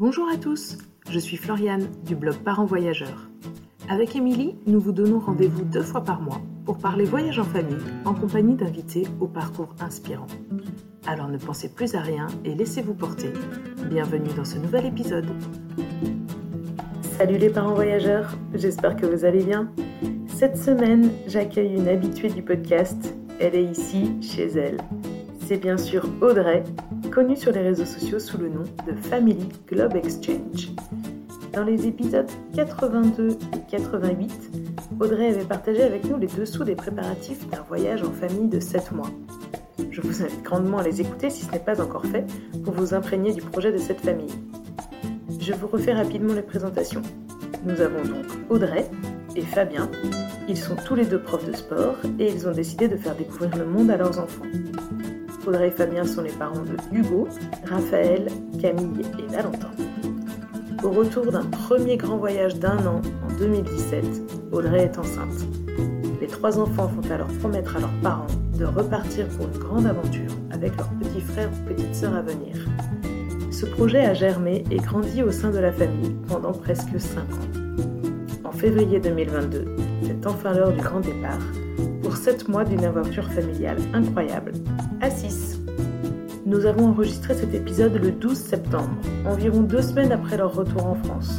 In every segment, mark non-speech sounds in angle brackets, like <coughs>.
Bonjour à tous, je suis Floriane du blog Parents Voyageurs. Avec Émilie, nous vous donnons rendez-vous deux fois par mois pour parler voyage en famille en compagnie d'invités au parcours inspirant. Alors ne pensez plus à rien et laissez-vous porter. Bienvenue dans ce nouvel épisode. Salut les parents voyageurs, j'espère que vous allez bien. Cette semaine, j'accueille une habituée du podcast. Elle est ici, chez elle. C'est bien sûr Audrey, connue sur les réseaux sociaux sous le nom de Family Globe Exchange. Dans les épisodes 82 et 88, Audrey avait partagé avec nous les dessous des préparatifs d'un voyage en famille de 7 mois. Je vous invite grandement à les écouter si ce n'est pas encore fait pour vous imprégner du projet de cette famille. Je vous refais rapidement les présentations. Nous avons donc Audrey et Fabien. Ils sont tous les deux profs de sport et ils ont décidé de faire découvrir le monde à leurs enfants. Audrey et Fabien sont les parents de Hugo, Raphaël, Camille et Valentin. Au retour d'un premier grand voyage d'un an en 2017, Audrey est enceinte. Les trois enfants font alors promettre à leurs parents de repartir pour une grande aventure avec leurs petits frères ou petites sœurs à venir. Ce projet a germé et grandi au sein de la famille pendant presque 5 ans. En février 2022, c'est enfin l'heure du grand départ pour 7 mois d'une aventure familiale incroyable, à 6. Nous avons enregistré cet épisode le 12 septembre, environ deux semaines après leur retour en France.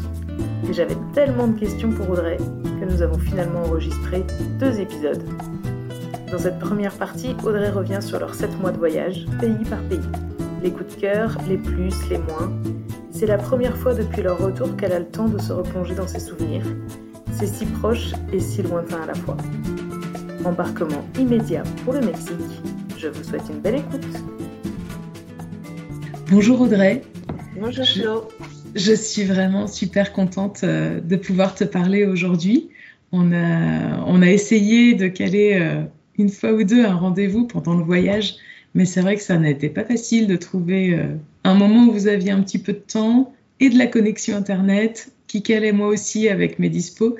Et j'avais tellement de questions pour Audrey que nous avons finalement enregistré deux épisodes. Dans cette première partie, Audrey revient sur leurs 7 mois de voyage, pays par pays. Les coups de cœur, les plus, les moins. C'est la première fois depuis leur retour qu'elle a le temps de se replonger dans ses souvenirs. C'est si proche et si lointain à la fois. Embarquement immédiat pour le Mexique. Je vous souhaite une belle écoute. Bonjour Audrey. Bonjour Flo. Je, suis vraiment super contente euh, de pouvoir te parler aujourd'hui. On a, on a essayé de caler euh, une fois ou deux un rendez-vous pendant le voyage, mais c'est vrai que ça n'a été pas facile de trouver euh, un moment où vous aviez un petit peu de temps et de la connexion Internet qui calait moi aussi avec mes dispos.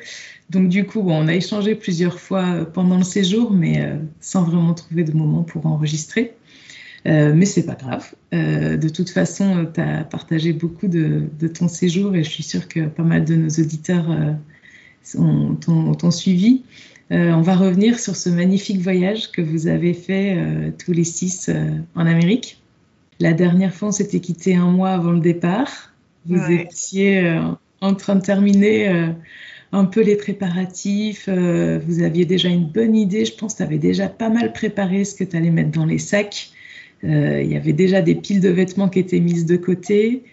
Donc du coup, on a échangé plusieurs fois pendant le séjour, mais sans vraiment trouver de moment pour enregistrer. Euh, mais c'est pas grave. Euh, de toute façon, tu as partagé beaucoup de, ton séjour et je suis sûre que pas mal de nos auditeurs euh, t'ont suivi. on va revenir sur ce magnifique voyage que vous avez fait tous les six en Amérique. La dernière fois, on s'était quitté un mois avant le départ. Vous étiez en train de terminer un peu les préparatifs. vous aviez déjà une bonne idée. Je pense que tu avais déjà pas mal préparé ce que tu allais mettre dans les sacs. Euh, il y avait déjà des piles de vêtements qui étaient mises de côté.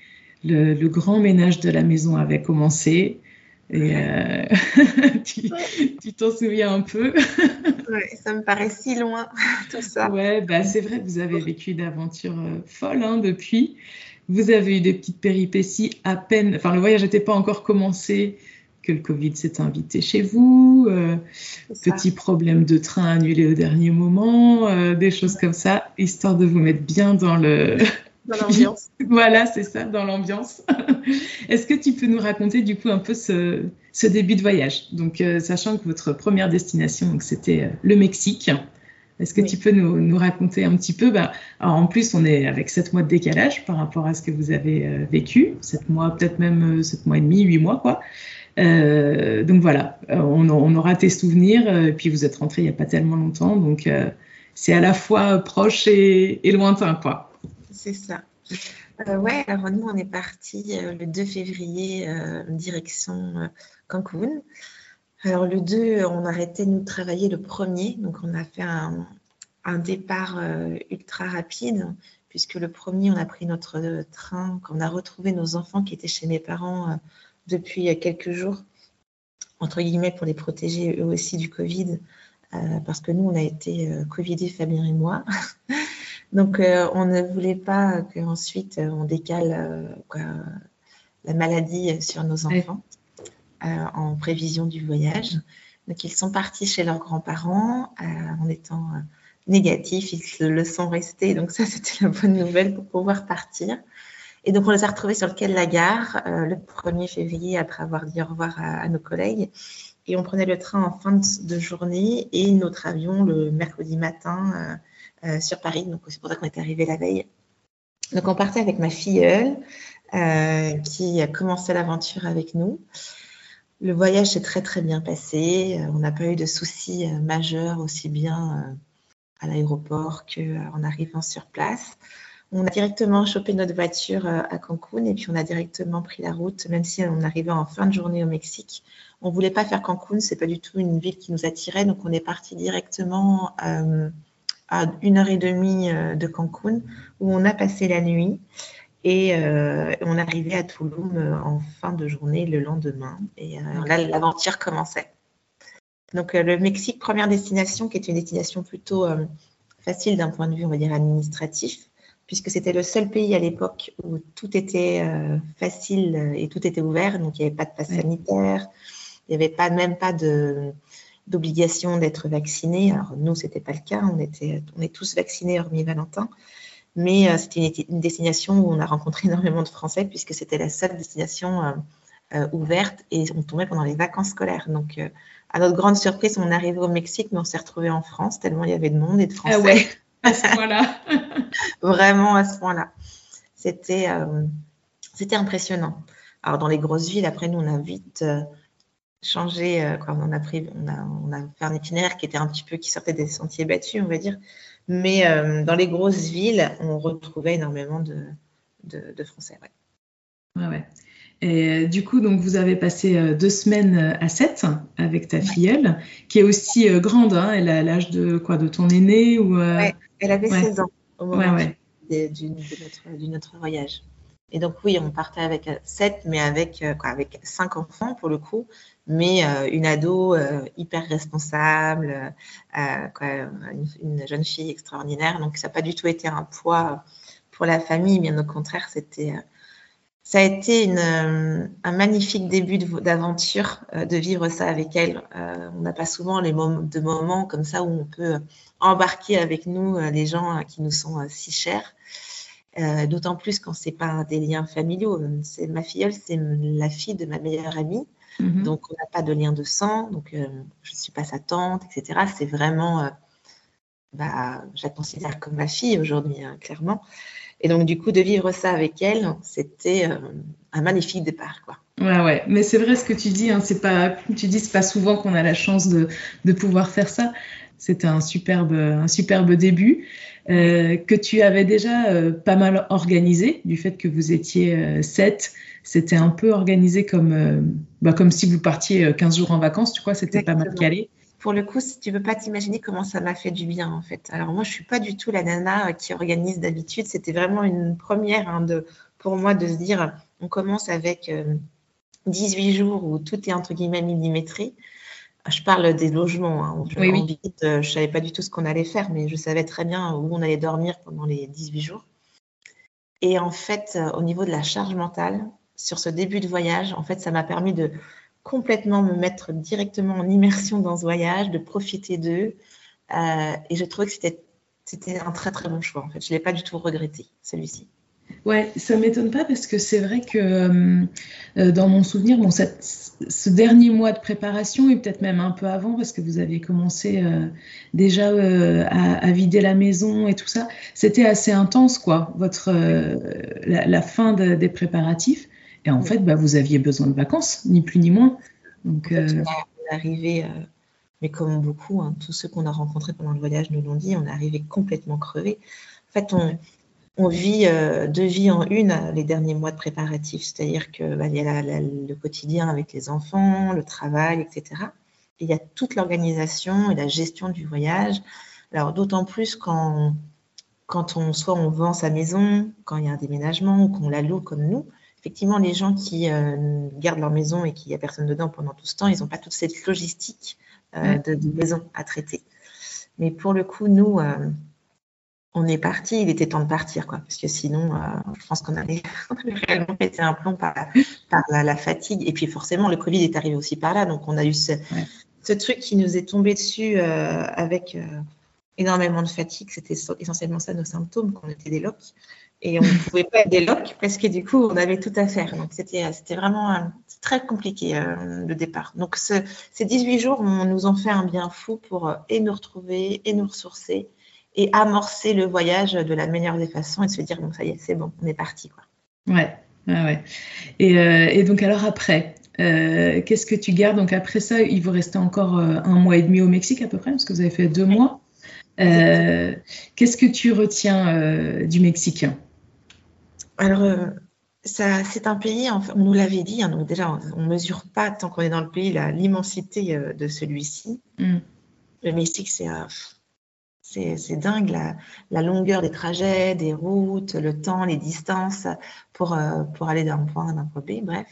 Le, grand ménage de la maison avait commencé. Et euh, <laughs> tu t'en souviens un peu <laughs> ça me paraît si loin, <laughs> tout ça. Ouais, bah, c'est vrai, vous avez vécu d'aventures euh, folles hein, depuis. Vous avez eu des petites péripéties à peine. Enfin, le voyage n'était pas encore commencé que le Covid s'est invité chez vous, euh, petit problème de train annulé au dernier moment, euh, des choses comme ça, histoire de vous mettre bien dans le... Dans l'ambiance. <laughs> voilà, c'est ça, dans l'ambiance. <laughs> Est-ce que tu peux nous raconter du coup un peu ce, ce début de voyage? Donc, euh, sachant que votre première destination, c'était le Mexique. Est-ce que tu peux nous, nous, raconter un petit peu? Bah, alors En plus, on est avec 7 mois de décalage par rapport à ce que vous avez vécu. 7 mois, peut-être même 7 mois et demi, 8 mois, quoi. Euh, donc voilà, euh, on, aura tes souvenirs, euh, puis vous êtes rentré il n'y a pas tellement longtemps, donc c'est à la fois proche et, lointain, quoi. C'est ça. ouais, alors nous, on est parti le 2 février, direction Cancun. Alors le 2, on a arrêté de nous travailler le premier, donc on a fait un, départ ultra rapide, puisque le premier, on a pris notre train, quand on a retrouvé nos enfants qui étaient chez mes parents depuis quelques jours, entre guillemets, pour les protéger eux aussi du Covid, euh, parce que nous, on a été euh, Covidés, Fabien et moi. <laughs> Donc, euh, on ne voulait pas qu'ensuite on décale la maladie sur nos enfants en prévision du voyage. Donc, ils sont partis chez leurs grands-parents en étant négatifs. Ils le sont restés. Donc, ça, <laughs> c'était la bonne nouvelle pour pouvoir partir. Et donc, on les a retrouvés sur le quai de la gare euh, le 1er février après avoir dit au revoir à, nos collègues. Et on prenait le train en fin de, journée et notre avion le mercredi matin euh, euh, sur Paris. Donc, c'est pour ça qu'on était arrivé la veille. Donc, on partait avec ma filleule, qui a commencé l'aventure avec nous. Le voyage s'est très très bien passé. On n'a pas eu de soucis majeurs aussi bien à l'aéroport qu'en arrivant sur place. On a directement chopé notre voiture euh, à Cancun et puis on a directement pris la route, même si on arrivait en fin de journée au Mexique. On voulait pas faire Cancun, c'est pas du tout une ville qui nous attirait, donc on est parti directement euh, à une heure et demie euh, de Cancun où on a passé la nuit et on arrivait à Tulum en fin de journée le lendemain. Et là, l'aventure commençait. Donc le Mexique, première destination, qui est une destination plutôt facile d'un point de vue, on va dire, administratif puisque c'était le seul pays à l'époque où tout était euh, facile et tout était ouvert. Donc, il n'y avait pas de passe sanitaire, il n'y avait pas, même pas d'obligation d'être vacciné. Alors, nous, ce n'était pas le cas. On, était, on est tous vaccinés, hormis Valentin. Mais euh, c'était une, destination où on a rencontré <laughs> énormément de Français, puisque c'était la seule destination euh, ouverte et on tombait pendant les vacances scolaires. Donc, à notre grande surprise, on est arrivé au Mexique, mais on s'est retrouvé en France, tellement il y avait de monde et de ah Français. À ce point-là. <laughs> Vraiment à ce point-là. C'était euh, c'était impressionnant. Alors dans les grosses villes, après nous on a vite euh, changé, euh, quoi. On a pris, on a, on a fait un itinéraire qui était un petit peu qui sortait des sentiers battus, on va dire. Mais dans les grosses villes, on retrouvait énormément de, de, Français. Ouais. ouais, ouais. Et du coup, donc vous avez passé deux semaines à 7 avec ta filleule, qui est aussi grande. Hein, elle a l'âge de quoi, de ton aîné ou elle avait 16 ans au moment de, notre, voyage. Et donc oui, on partait avec 7, mais avec, euh, quoi, avec 5 enfants pour le coup, mais euh, une ado euh, hyper responsable, une, jeune fille extraordinaire. Donc ça n'a pas du tout été un poids pour la famille, bien au contraire, c'était ça a été une, un magnifique début d'aventure de, vivre ça avec elle. on n'a pas souvent les de moments comme ça où on peut embarquer avec nous euh, les gens euh, qui nous sont euh, si chers. D'autant plus quand c'est pas des liens familiaux. C'est ma filleule, c'est la fille de ma meilleure amie, mhm. donc on n'a pas de lien de sang. Donc je ne suis pas sa tante, etc. C'est vraiment, bah, je la considère comme ma fille aujourd'hui, hein, clairement. Et donc, du coup, de vivre ça avec elle, c'était un magnifique départ, quoi. Ouais, ouais. Mais c'est vrai ce que tu dis. Hein, c'est pas, tu dis, c'est pas souvent qu'on a la chance de, de pouvoir faire ça. C'était un superbe, un superbe début euh, que tu avais déjà euh, pas mal organisé du fait que vous étiez euh, sept. C'était un peu organisé comme, bah, comme si vous partiez 15 jours en vacances, tu crois, c'était pas mal calé. Pour le coup, si tu peux pas t'imaginer comment ça m'a fait du bien en fait. Alors moi, je suis pas du tout la nana qui organise d'habitude. C'était vraiment une première hein, de, pour moi de se dire, on commence avec 18 jours où tout est entre guillemets millimétré. Je parle des logements. Hein. Je, oui, euh, je savais pas du tout ce qu'on allait faire, mais je savais très bien où on allait dormir pendant les 18 jours. Et en fait, euh, au niveau de la charge mentale, sur ce début de voyage, en fait, ça m'a permis de complètement me mettre directement en immersion dans ce voyage, de profiter d'eux. Euh, et je trouvais que c'était, un très très bon choix. En fait, je l'ai pas du tout regretté celui-ci. Ouais, ça m'étonne pas parce que c'est vrai que euh, euh, dans mon souvenir, bon, ce dernier mois de préparation et peut-être même un peu avant parce que vous avez commencé déjà à, vider la maison et tout ça, c'était assez intense quoi, votre la, fin des préparatifs. Et en fait, bah, vous aviez besoin de vacances, ni plus ni moins. Donc, on est arrivé, mais comme beaucoup, hein, tous ceux qu'on a rencontrés pendant le voyage nous l'ont dit, on est arrivé complètement crevé. En fait, on on vit euh, deux vies en une euh, les derniers mois de préparatifs, c'est-à-dire qu'il bah, y a le quotidien avec les enfants, le travail, etc. Et il y a toute l'organisation et la gestion du voyage. Alors d'autant plus quand, quand on soit on vend sa maison, quand il y a un déménagement ou qu'on la loue comme nous. Effectivement, les gens qui euh, gardent leur maison et qu'il n'y a personne dedans pendant tout ce temps, ils n'ont pas toute cette logistique de, de, maison à traiter. Mais pour le coup, nous, on est parti, il était temps de partir, quoi, parce que sinon, euh, je pense qu'on avait, <laughs> réellement pété un plomb par, la, fatigue. Et puis forcément, le Covid est arrivé aussi par là, donc on a eu ce, truc qui nous est tombé dessus euh, avec euh, énormément de fatigue. C'était essentiellement ça nos symptômes, qu'on était des locs. Et on ne pouvait pas être des locs parce que du coup, on avait tout à faire. Donc c'était vraiment très compliqué le départ. Donc ces 18 jours on nous ont fait un bien fou pour et nous retrouver et nous ressourcer et amorcer le voyage de la meilleure des façons et se dire, bon, ça y est, c'est bon, on est parti. Quoi. Ouais, Ah ouais. Et, euh, et, donc alors après, euh, qu'est-ce que tu gardes? Donc après ça, il vous restait encore euh, un mois et demi au Mexique à peu près, parce que vous avez fait deux mois. Euh, qu'est-ce que tu retiens du Mexique? Alors, ça, c'est un pays, on nous l'avait dit, hein, donc déjà, on ne mesure pas, tant qu'on est dans le pays, l'immensité de celui-ci. Mm. Le Mexique, c'est c'est dingue la, longueur des trajets, des routes, le temps, les distances pour, euh, pour aller d'un point à un point B. Bref,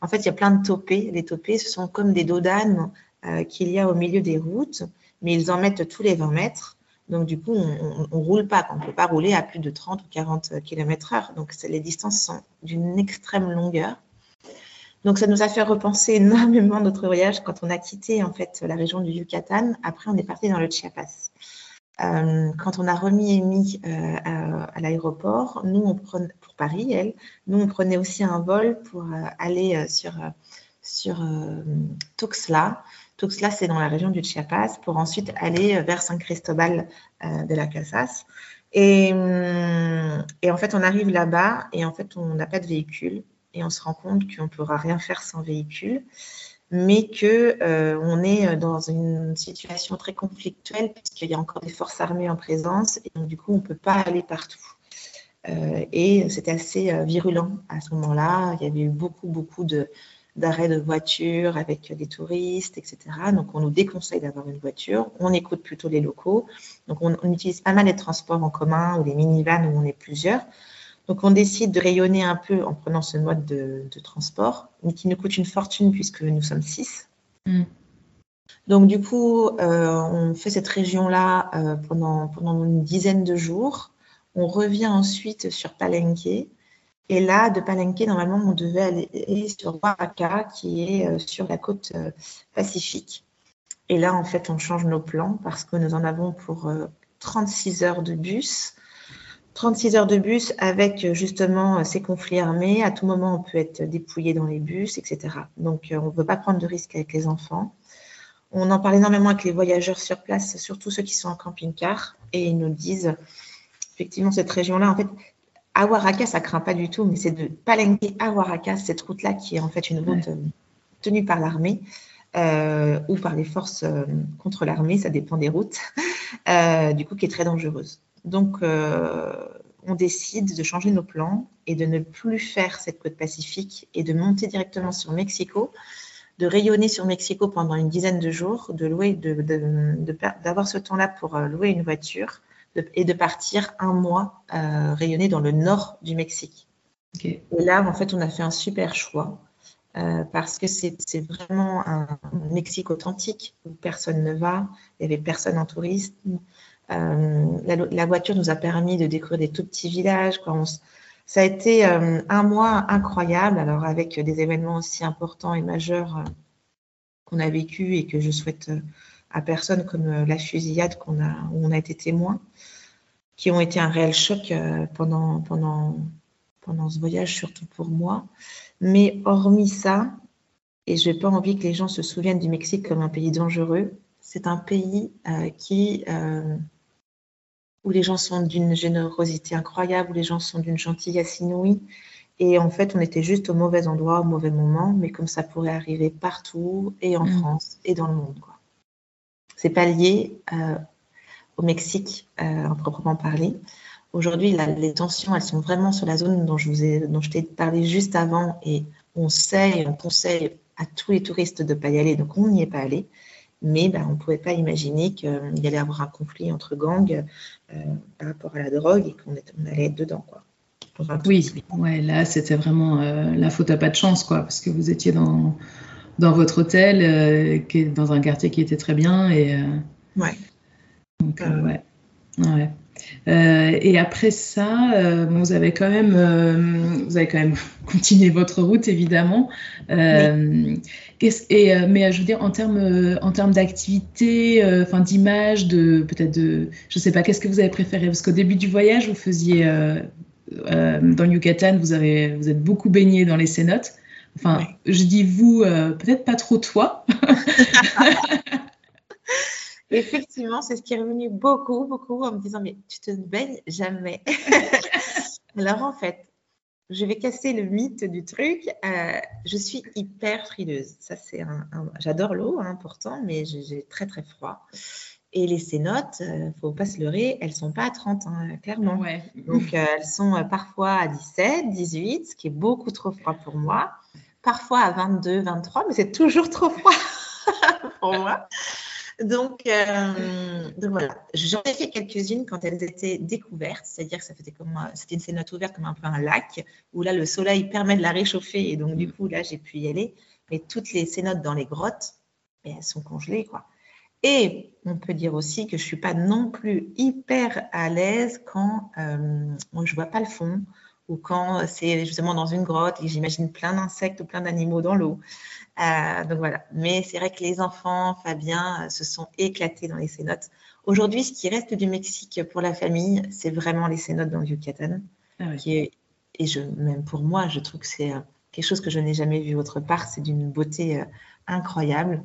en fait, il y a plein de topés. Les topés, ce sont comme des dos d'âne euh, qu'il y a au milieu des routes, mais ils en mettent tous les 20 mètres. Donc, du coup, on ne roule pas. On ne peut pas rouler à plus de 30 ou 40 km heure. Donc, les distances sont d'une extrême longueur. Donc, ça nous a fait repenser <laughs> énormément notre voyage quand on a quitté, en fait, la région du Yucatan. Après, on est parti dans le Chiapas. Euh, quand on a remis Amy euh, à, l'aéroport, nous, on prenait, pour Paris, elle, nous, on prenait aussi un vol pour euh, aller sur, sur Tuxtla. Tuxtla, c'est dans la région du Chiapas, pour ensuite aller vers San Cristobal de la Casas. Et, et, en fait, on arrive là-bas et en fait, on n'a pas de véhicule et on se rend compte qu'on ne pourra rien faire sans véhicule mais que euh, on est dans une situation très conflictuelle puisqu'il y a encore des forces armées en présence et donc du coup on peut pas aller partout. Euh, et c'était assez euh, virulent à ce moment-là. Il y avait eu beaucoup beaucoup de d'arrêts de voitures avec des touristes, etc. Donc on nous déconseille d'avoir une voiture. On écoute plutôt les locaux. Donc on, on utilise pas mal les transports en commun ou les minivans où on est plusieurs. Donc, on décide de rayonner un peu en prenant ce mode de, transport, mais qui nous coûte une fortune puisque nous sommes six. Mm. Donc, du coup, euh, on fait cette région-là euh, pendant, pendant une dizaine de jours. On revient ensuite sur Palenque. Et là, de Palenque, normalement, on devait aller sur Oaxaca, qui est euh, sur la côte pacifique. Et là, en fait, on change nos plans parce que nous en avons pour 36 heures de bus 36 heures de bus avec euh, justement euh, ces conflits armés. À tout moment, on peut être dépouillé dans les bus, etc. Donc, euh, on ne veut pas prendre de risques avec les enfants. On en parle énormément avec les voyageurs sur place, surtout ceux qui sont en camping-car, et ils nous disent, effectivement, cette région-là, en fait, à Oaxaca, ça craint pas du tout, mais c'est de Palenque à cette route-là qui est en fait une route tenue par l'armée. ou par les forces contre l'armée, ça dépend des routes, <laughs> du coup, qui est très dangereuse. Donc, euh, on décide de changer nos plans et de ne plus faire cette côte pacifique et de monter directement sur Mexico, de rayonner sur Mexico pendant une dizaine de jours, de louer, d'avoir ce temps-là pour euh, louer une voiture et de partir un mois euh, rayonner dans le nord du Mexique. Et là, en fait, on a fait un super choix. parce que c'est vraiment un Mexique authentique où personne ne va, il n'y avait personne en tourisme, euh, la, voiture nous a permis de découvrir des tout petits villages. ça a été euh, un mois incroyable, alors avec des événements aussi importants et majeurs euh, qu'on a vécu et que je souhaite à personne, comme la fusillade qu'on a, où on a été témoin, qui ont été un réel choc pendant, pendant, pendant ce voyage, surtout pour moi. Mais hormis ça, et je n'ai pas envie que les gens se souviennent du Mexique comme un pays dangereux, c'est un pays qui où les gens sont d'une générosité incroyable, où les gens sont d'une gentillesse inouïe. Et en fait, on était juste au mauvais endroit, au mauvais moment, mais comme ça pourrait arriver partout, et en mm. France, et dans le monde. C'est pas lié euh, au Mexique, euh, en proprement parler. Aujourd'hui, les tensions, elles sont vraiment sur la zone dont je, vous ai, dont je t'ai parlé juste avant, et on sait et on conseille à tous les touristes de ne pas y aller, donc on n'y est pas allé mais bah, on ne pouvait pas imaginer qu'il y allait avoir un conflit entre gangs euh, par rapport à la drogue et qu'on allait être dedans. Quoi. Oui, ouais, là c'était vraiment euh, la faute à pas de chance, quoi, parce que vous étiez dans, dans votre hôtel, euh, qui est dans un quartier qui était très bien. Et, ouais. Donc, ouais. ouais. Euh, et après ça, euh, vous avez quand même, euh, vous avez quand même <laughs> continué votre route évidemment. et, mais je veux dire en termes, en termes d'activité, enfin d'image, de peut-être de, je sais pas, qu'est-ce que vous avez préféré? Parce qu'au début du voyage, vous faisiez dans Yucatan, vous avez, vous êtes beaucoup baigné dans les cénotes. Enfin, je dis vous, peut-être pas trop toi. <laughs> Effectivement, c'est ce qui est revenu beaucoup, beaucoup en me disant, mais tu te baignes jamais. <laughs> Alors en fait, je vais casser le mythe du truc. Euh, je suis hyper frileuse. Ça, c'est un, J'adore l'eau, hein, pourtant, mais j'ai très très froid. Et les cénotes, ne euh, faut pas se leurrer, elles sont pas à 30, hein, clairement. Donc, euh, elles sont parfois à 17, 18, ce qui est beaucoup trop froid pour moi. Parfois à 22, 23, mais c'est toujours trop froid <laughs> pour moi. Donc, euh, donc voilà, j'en ai fait quelques-unes quand elles étaient découvertes, c'est-à-dire que ça faisait comme c'était une cénote ouverte comme un peu un lac où là le soleil permet de la réchauffer et donc du coup là j'ai pu y aller. Mais toutes les cénotes dans les grottes, elles sont congelées quoi. Et on peut dire aussi que je suis pas non plus hyper à l'aise quand euh, je vois pas le fond ou quand c'est justement dans une grotte et j'imagine plein d'insectes ou plein d'animaux dans l'eau. Euh, donc voilà. Mais c'est vrai que les enfants, Fabien, euh, se sont éclatés dans les cénotes. Aujourd'hui, ce qui reste du Mexique pour la famille, c'est vraiment les cénotes dans le Yucatan. Ah qui est, et je, même pour moi, je trouve que c'est euh, quelque chose que je n'ai jamais vu autre part. C'est d'une beauté incroyable.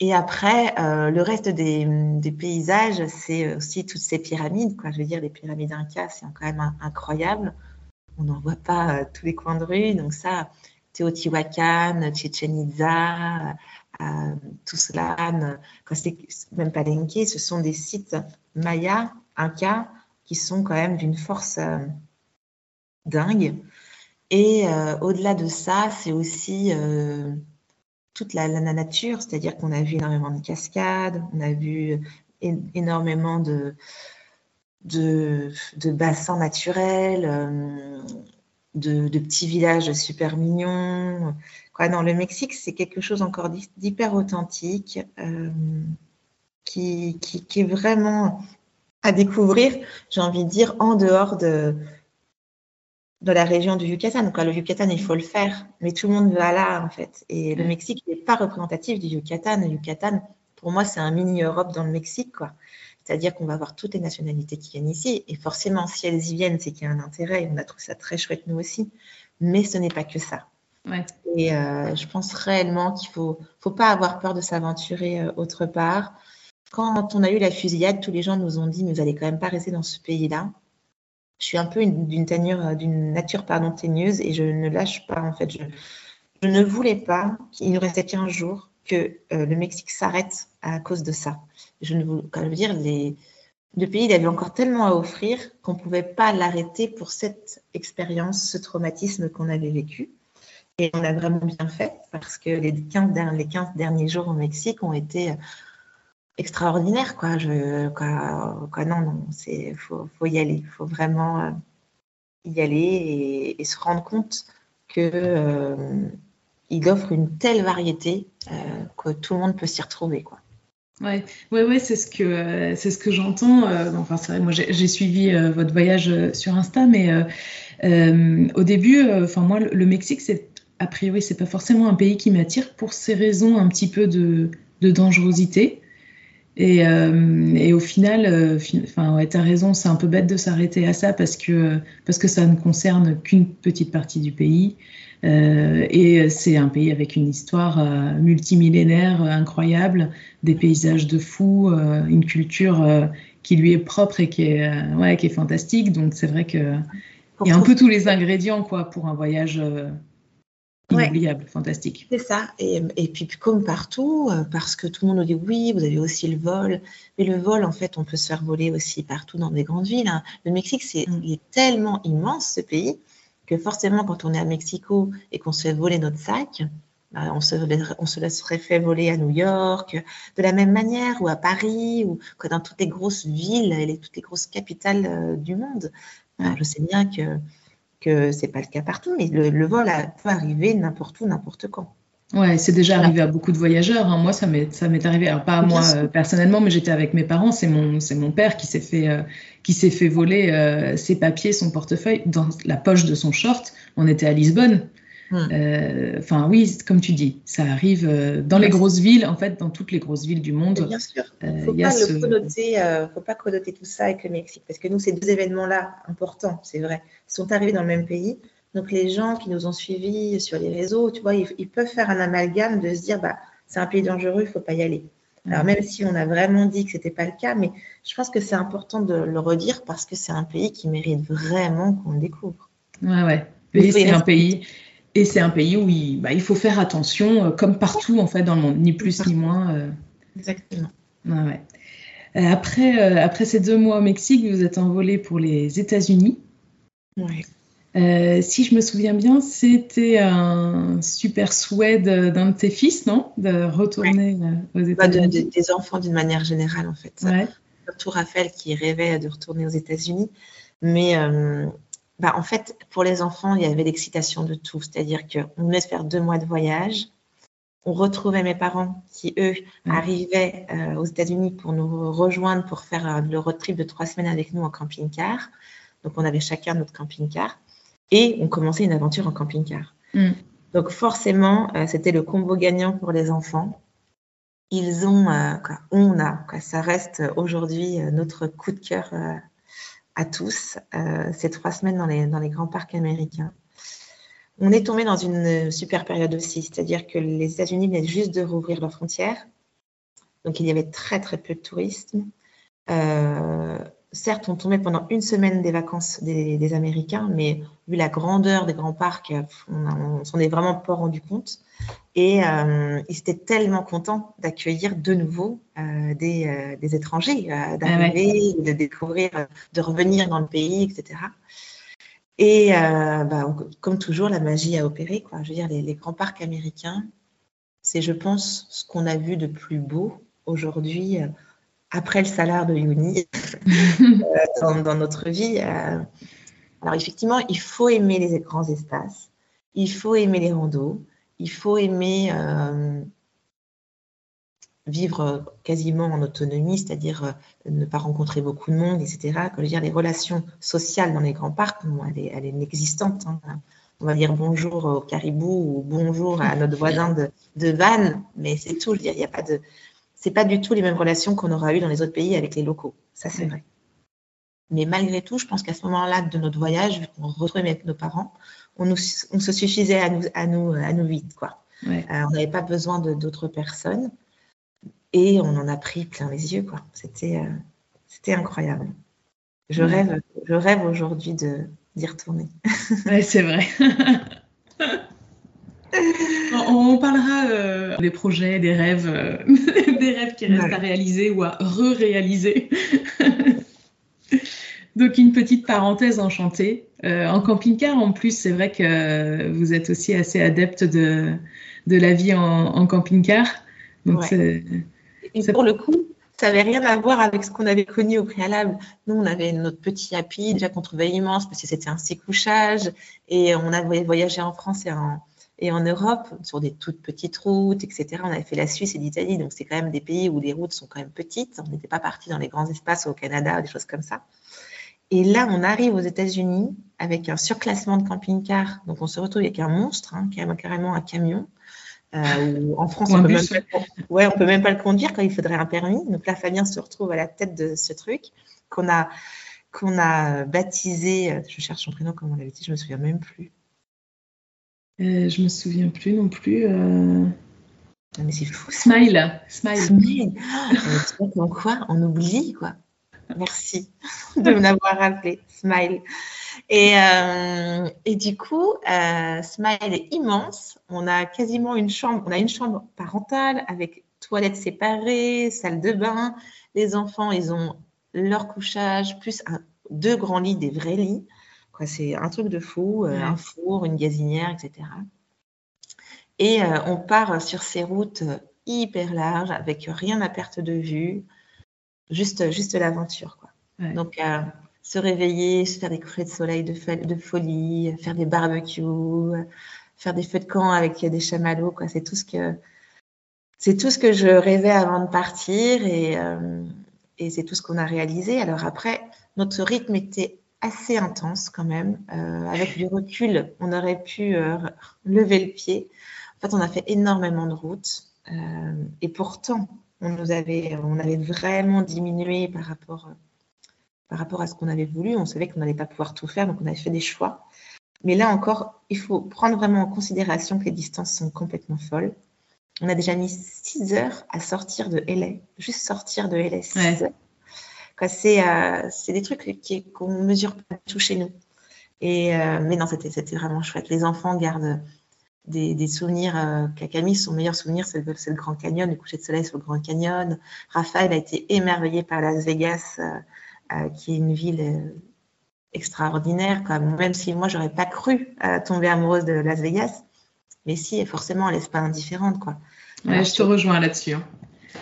Et après, le reste des, des paysages, c'est aussi toutes ces pyramides. Quoi. Je veux dire, les pyramides Inca, c'est quand même incroyable. On n'en voit pas tous les coins de rue. Donc ça, Teotihuacan, Chichen Itza, euh, Tuzlan, même Palenque, ce sont des sites mayas, incas, qui sont quand même d'une force euh, dingue. Et euh, au-delà de ça, c'est aussi euh, toute la, nature, c'est-à-dire qu'on a vu énormément de cascades, on a vu énormément de, de, de bassins naturels de, petits villages super mignons. Quoi, le Mexique, c'est quelque chose encore d'hyper authentique euh, qui, qui, est vraiment à découvrir, j'ai envie de dire, en dehors de, de la région du Yucatan. Donc, le Yucatan, il faut le faire, mais tout le monde va là, en fait. Et le Mexique n'est pas représentatif du Yucatan. Le Yucatan, pour moi, c'est un mini-Europe dans le Mexique, quoi. C'est-à-dire qu'on va avoir toutes les nationalités qui viennent ici. Et forcément, si elles y viennent, c'est qu'il y a un intérêt. Et on a trouvé ça très chouette, nous aussi. Mais ce n'est pas que ça. Et euh, je pense réellement qu'il ne faut, faut pas avoir peur de s'aventurer euh, autre part. Quand on a eu la fusillade, tous les gens nous ont dit, mais vous n'allez quand même pas rester dans ce pays-là. Je suis un peu d'une euh, d'une nature pardon, teigneuse et je ne lâche pas. En fait, je, je ne voulais pas qu'il nous restait qu'un jour que le Mexique s'arrête à cause de ça je ne veux dire, les, le pays il avait encore tellement à offrir qu'on ne pouvait pas l'arrêter pour cette expérience, ce traumatisme qu'on avait vécu. Et on a vraiment bien fait parce que les 15, les 15 derniers jours au Mexique ont été extraordinaires. Quoi. Je, non, non, il faut, y aller. Il faut vraiment euh, y aller et, se rendre compte qu'il euh, offre une telle variété euh, que tout le monde peut s'y retrouver. Quoi. Ouais, ouais, ouais c'est ce que c'est ce que j'entends. Euh, enfin, moi j'ai suivi euh, votre voyage euh, sur Insta, mais au début, enfin moi, le, Mexique, c'est a priori, c'est pas forcément un pays qui m'attire pour ces raisons un petit peu de, de dangerosité. Et, et, au final, enfin, ouais, tu as raison, c'est un peu bête de s'arrêter à ça parce que, parce que ça ne concerne qu'une petite partie du pays. Euh, et c'est un pays avec une histoire euh, multimillénaire euh, incroyable, des paysages de fou, une culture qui lui est propre et qui est, ouais, qui est fantastique. Donc c'est vrai qu'il y a un peu tous les ingrédients quoi, pour un voyage inoubliable, fantastique. C'est ça. Et, et, puis comme partout, parce que tout le monde nous dit oui, vous avez aussi le vol. Mais le vol, en fait, on peut se faire voler aussi partout dans des grandes villes. Hein. Le Mexique, c'est mm. il est tellement immense ce pays que forcément, quand on est à Mexico et qu'on se fait voler notre sac, bah, on, se, on se laisserait fait voler à New York, de la même manière, ou à Paris, ou dans toutes les grosses villes et toutes les grosses capitales euh, du monde. Je sais bien que que c'est pas le cas partout, mais le, vol peut arriver n'importe où, n'importe quand. Ouais, c'est déjà arrivé à beaucoup de voyageurs. Hein. Moi, ça m'est ça m'est arrivé. Alors pas à moi euh, personnellement, mais j'étais avec mes parents. C'est mon c'est mon père qui s'est fait euh, qui s'est fait voler euh, ses papiers, son portefeuille dans la poche de son short. On était à Lisbonne. Hmm. Enfin oui, comme tu dis, ça arrive dans les grosses villes, en fait, dans toutes les grosses villes du monde. bien sûr. Faut pas le connoter, faut pas connoter tout ça avec le Mexique, parce que nous, ces deux événements-là importants, c'est vrai, sont arrivés dans le même pays donc les gens qui nous ont suivis sur les réseaux, tu vois, ils, peuvent faire un amalgame de se dire, bah, c'est un pays dangereux, il ne faut pas y aller. Alors même si on a vraiment dit que ce n'était pas le cas, mais je pense que c'est important de le redire parce que c'est un pays qui mérite vraiment qu'on le découvre. Ouais, ouais. Et c'est un pays. Et c'est un pays où il, bah, il, faut faire attention, comme partout en fait dans le monde, ni plus ni moins. Exactement. ouais. Après, après ces deux mois au Mexique, vous êtes envolé pour les États-Unis. Oui. Euh, si je me souviens bien, c'était un super souhait d'un de, tes fils, non? De retourner euh, aux bah, États-Unis. des enfants d'une manière générale, en fait. Surtout Raphaël qui rêvait de retourner aux États-Unis. Mais euh, bah, en fait, pour les enfants, il y avait l'excitation de tout. C'est-à-dire qu'on venait de faire deux mois de voyage. On retrouvait mes parents qui, eux, arrivaient aux États-Unis pour nous rejoindre pour faire le road trip de trois semaines avec nous en camping-car. Donc, on avait chacun notre camping-car et on commençait une aventure en camping-car. Mm. Donc forcément, euh, c'était le combo gagnant pour les enfants. Ils ont, euh, quoi, on a, quoi, ça reste aujourd'hui euh, notre coup de cœur à tous, ces trois semaines dans les, dans les grands parcs américains. On est tombé dans une super période aussi, c'est-à-dire que les États-Unis venaient juste de rouvrir leurs frontières. Donc il y avait très très peu de tourisme certes, on tombait pendant une semaine des vacances des, Américains, mais vu la grandeur des grands parcs, on, s'en est vraiment pas rendu compte. Et euh, ils étaient tellement contents d'accueillir de nouveau euh, des, euh, des, étrangers, d'arriver, de découvrir, de revenir dans le pays, etc. Et bah, comme toujours, la magie a opéré. Quoi. Je veux dire, les, les grands parcs américains, c'est, je pense, ce qu'on a vu de plus beau aujourd'hui après le salaire de Yuni <laughs> euh, dans, notre vie. Euh, alors effectivement, il faut aimer les grands espaces, il faut aimer les randos, il faut aimer euh, vivre quasiment en autonomie, c'est-à-dire ne pas rencontrer beaucoup de monde, etc. Dire, les relations sociales dans les grands parcs, elle, est, elle. Hein. On va dire bonjour au caribou ou bonjour à notre voisin de, de Vannes, mais c'est tout. Il n'y a pas de, c'est pas du tout les mêmes relations qu'on aura eues dans les autres pays avec les locaux. Ça, c'est vrai. Mais malgré tout, je pense qu'à ce moment-là de notre voyage, vu qu'on retrouvait avec nos parents, on, se suffisait à nous, à nous, à nous huit, quoi. Euh, on n'avait pas besoin d'autres personnes et on en a pris plein les yeux, quoi. C'était, euh, c'était incroyable. Je rêve, je rêve aujourd'hui de d'y retourner. Oui, c'est vrai. <laughs> On parlera euh, des projets, des rêves, euh, <laughs> des rêves qui restent à réaliser ou à re-réaliser. Donc une petite parenthèse enchantée. Euh, en camping-car, en plus, c'est vrai que vous êtes aussi assez adepte de, de la vie en, camping-car. Donc Et pour le coup, ça n'avait rien à voir avec ce qu'on avait connu au préalable. Nous, on avait notre petit happy, déjà qu'on trouvait immense parce que c'était un six couchages et on avait voyagé en France et en, et en Europe, sur des toutes petites routes, etc., on avait fait la Suisse et l'Italie, donc c'est quand même des pays où les routes sont quand même petites. On n'était pas parti dans les grands espaces au Canada, des choses comme ça. Et là, on arrive aux États-Unis avec un surclassement de camping-car. Donc, on se retrouve avec un monstre, hein, carrément un camion. Euh, en <laughs> France, on peut, même pas, ouais, on peut même pas le conduire quand il faudrait un permis. Donc là, Fabien se retrouve à la tête de ce truc qu'on a, qu'on a baptisé. Euh, je cherche son prénom, comme on l'avait dit, je me souviens même plus. Euh, je me souviens plus non plus. Euh... mais c'est fou. Smile. Smile. Smile. en quoi On oublie, quoi. Merci de m'avoir rappelé. Smile. Et, euh, et du coup, euh, Smile est immense. On a quasiment une chambre. On a une chambre parentale avec toilettes séparées, salle de bain. Les enfants, ils ont leur couchage, plus un, deux grands lits, des vrais lits. C'est un truc de fou, euh, un four, une gazinière, etc. Et euh, on part sur ces routes euh, hyper larges, avec rien à perte de vue, juste, juste l'aventure. Donc, se réveiller, se faire des couchers de soleil de, de, folie, faire des barbecues, faire des feux de camp avec des chamallows. C'est tout ce que c'est tout ce que je rêvais avant de partir et, et c'est tout ce qu'on a réalisé. Alors après, notre rythme était assez intense quand même. Euh, avec du recul, on aurait pu euh, lever le pied. En fait, on a fait énormément de routes euh, et pourtant, on nous avait, on avait vraiment diminué par rapport, par rapport à ce qu'on avait voulu. On savait qu'on n'allait pas pouvoir tout faire, donc on avait fait des choix. Mais là encore, il faut prendre vraiment en considération que les distances sont complètement folles. On a déjà mis 6 heures à sortir de LA, juste sortir de LA 6 heures. Euh, c'est des trucs qu'on ne mesure pas tout chez nous. Et, mais non, c'était vraiment chouette. Les enfants gardent des, souvenirs. Euh, Camille, son meilleur souvenir, c'est le, Grand Canyon, le coucher de soleil sur le Grand Canyon. Raphaël a été émerveillé par Las Vegas, euh, euh, qui est une ville extraordinaire. Même si moi, j'aurais pas cru tomber amoureuse de Las Vegas, mais si, forcément, elle n'est pas indifférente. Je te rejoins là-dessus. Hein.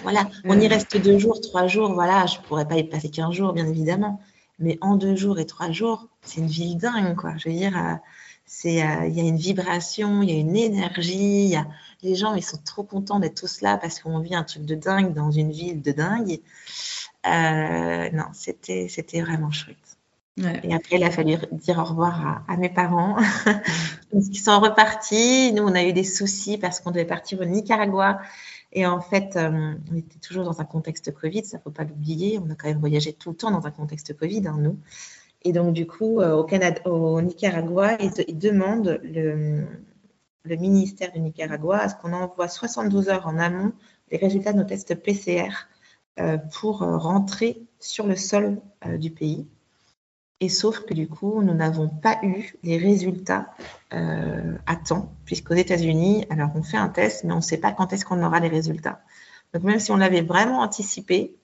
Voilà, on y reste deux jours, trois jours. Voilà, je pourrais pas y passer qu'un jours, bien évidemment. Mais en deux jours et trois jours, c'est une ville dingue, quoi. Je veux dire, c'est euh, il y a une vibration, il y a une énergie. Y a, les gens, ils sont trop contents d'être tous là parce qu'on vit un truc de dingue dans une ville de dingue. Euh, non, c'était c'était vraiment chouette. Et après, il a fallu dire au revoir à, mes parents, <laughs> qui sont repartis. Nous, on a eu des soucis parce qu'on devait partir au Nicaragua. Et en fait, euh, on était toujours dans un contexte Covid, ça ne faut pas l'oublier. On a quand même voyagé tout le temps dans un contexte Covid, hein, nous. Et donc, du coup, euh, au, Canada, au Nicaragua, ils, demandent le, ministère du Nicaragua à ce qu'on envoie 72 heures en amont les résultats de nos tests PCR euh, pour rentrer sur le sol du pays. Et sauf que du coup, nous n'avons pas eu les résultats à temps, puisqu'aux États-Unis, alors on fait un test, mais on ne sait pas quand est-ce qu'on aura les résultats. Donc même si on l'avait vraiment anticipé,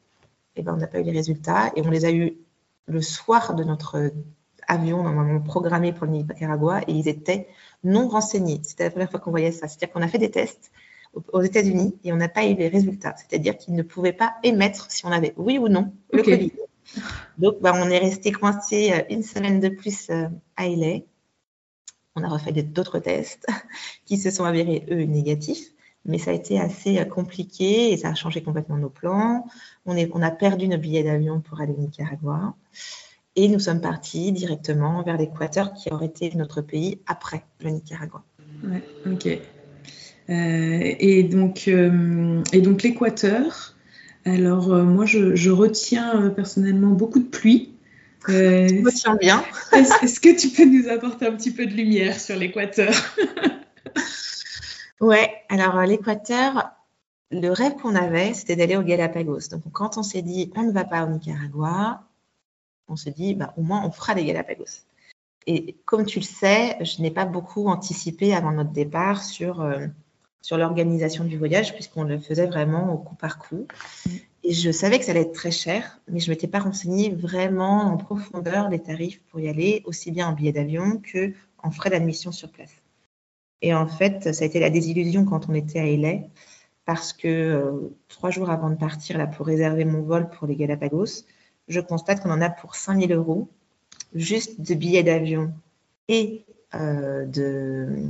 eh ben, on n'a pas eu les résultats et on les a eu le soir de notre avion normalement programmé pour le Nicaragua et ils étaient non renseignés. C'était la première fois qu'on voyait ça. C'est-à-dire qu'on a fait des tests aux États-Unis et on n'a pas eu les résultats. C'est-à-dire qu'ils ne pouvaient pas émettre si on avait oui ou non le Covid. Donc, bah, on est resté coincé euh, une semaine de plus euh, à LA. On a refait d'autres tests <laughs> qui se sont avérés, eux, négatifs. Mais ça a été assez euh, compliqué et ça a changé complètement nos plans. On, a perdu nos billets d'avion pour aller au Nicaragua. Et nous sommes partis directement vers l'Équateur, qui aurait été notre pays après le Nicaragua. Ouais, ok. Et donc l'Équateur. Alors, moi, je, je retiens personnellement beaucoup de pluie. je retiens bien. <laughs> Est-ce que tu peux nous apporter un petit peu de lumière sur l'Équateur? Ouais, alors euh, l'Équateur, le rêve qu'on avait, c'était d'aller au Galapagos. Donc quand on s'est dit, on ne va pas au Nicaragua, on se dit, bah, au moins on fera les Galapagos. Et comme tu le sais, je n'ai pas beaucoup anticipé avant notre départ sur, euh, sur l'organisation du voyage, puisqu'on le faisait vraiment au coup par coup. Et je savais que ça allait être très cher, mais je ne m'étais pas renseignée vraiment en profondeur les tarifs pour y aller, aussi bien en billet d'avion que en frais d'admission sur place. Et en fait, ça a été la désillusion quand on était à LA, parce que euh, trois jours avant de partir là, pour réserver mon vol pour les Galapagos, je constate qu'on en a pour 5000 euros, juste de billets d'avion et euh, de,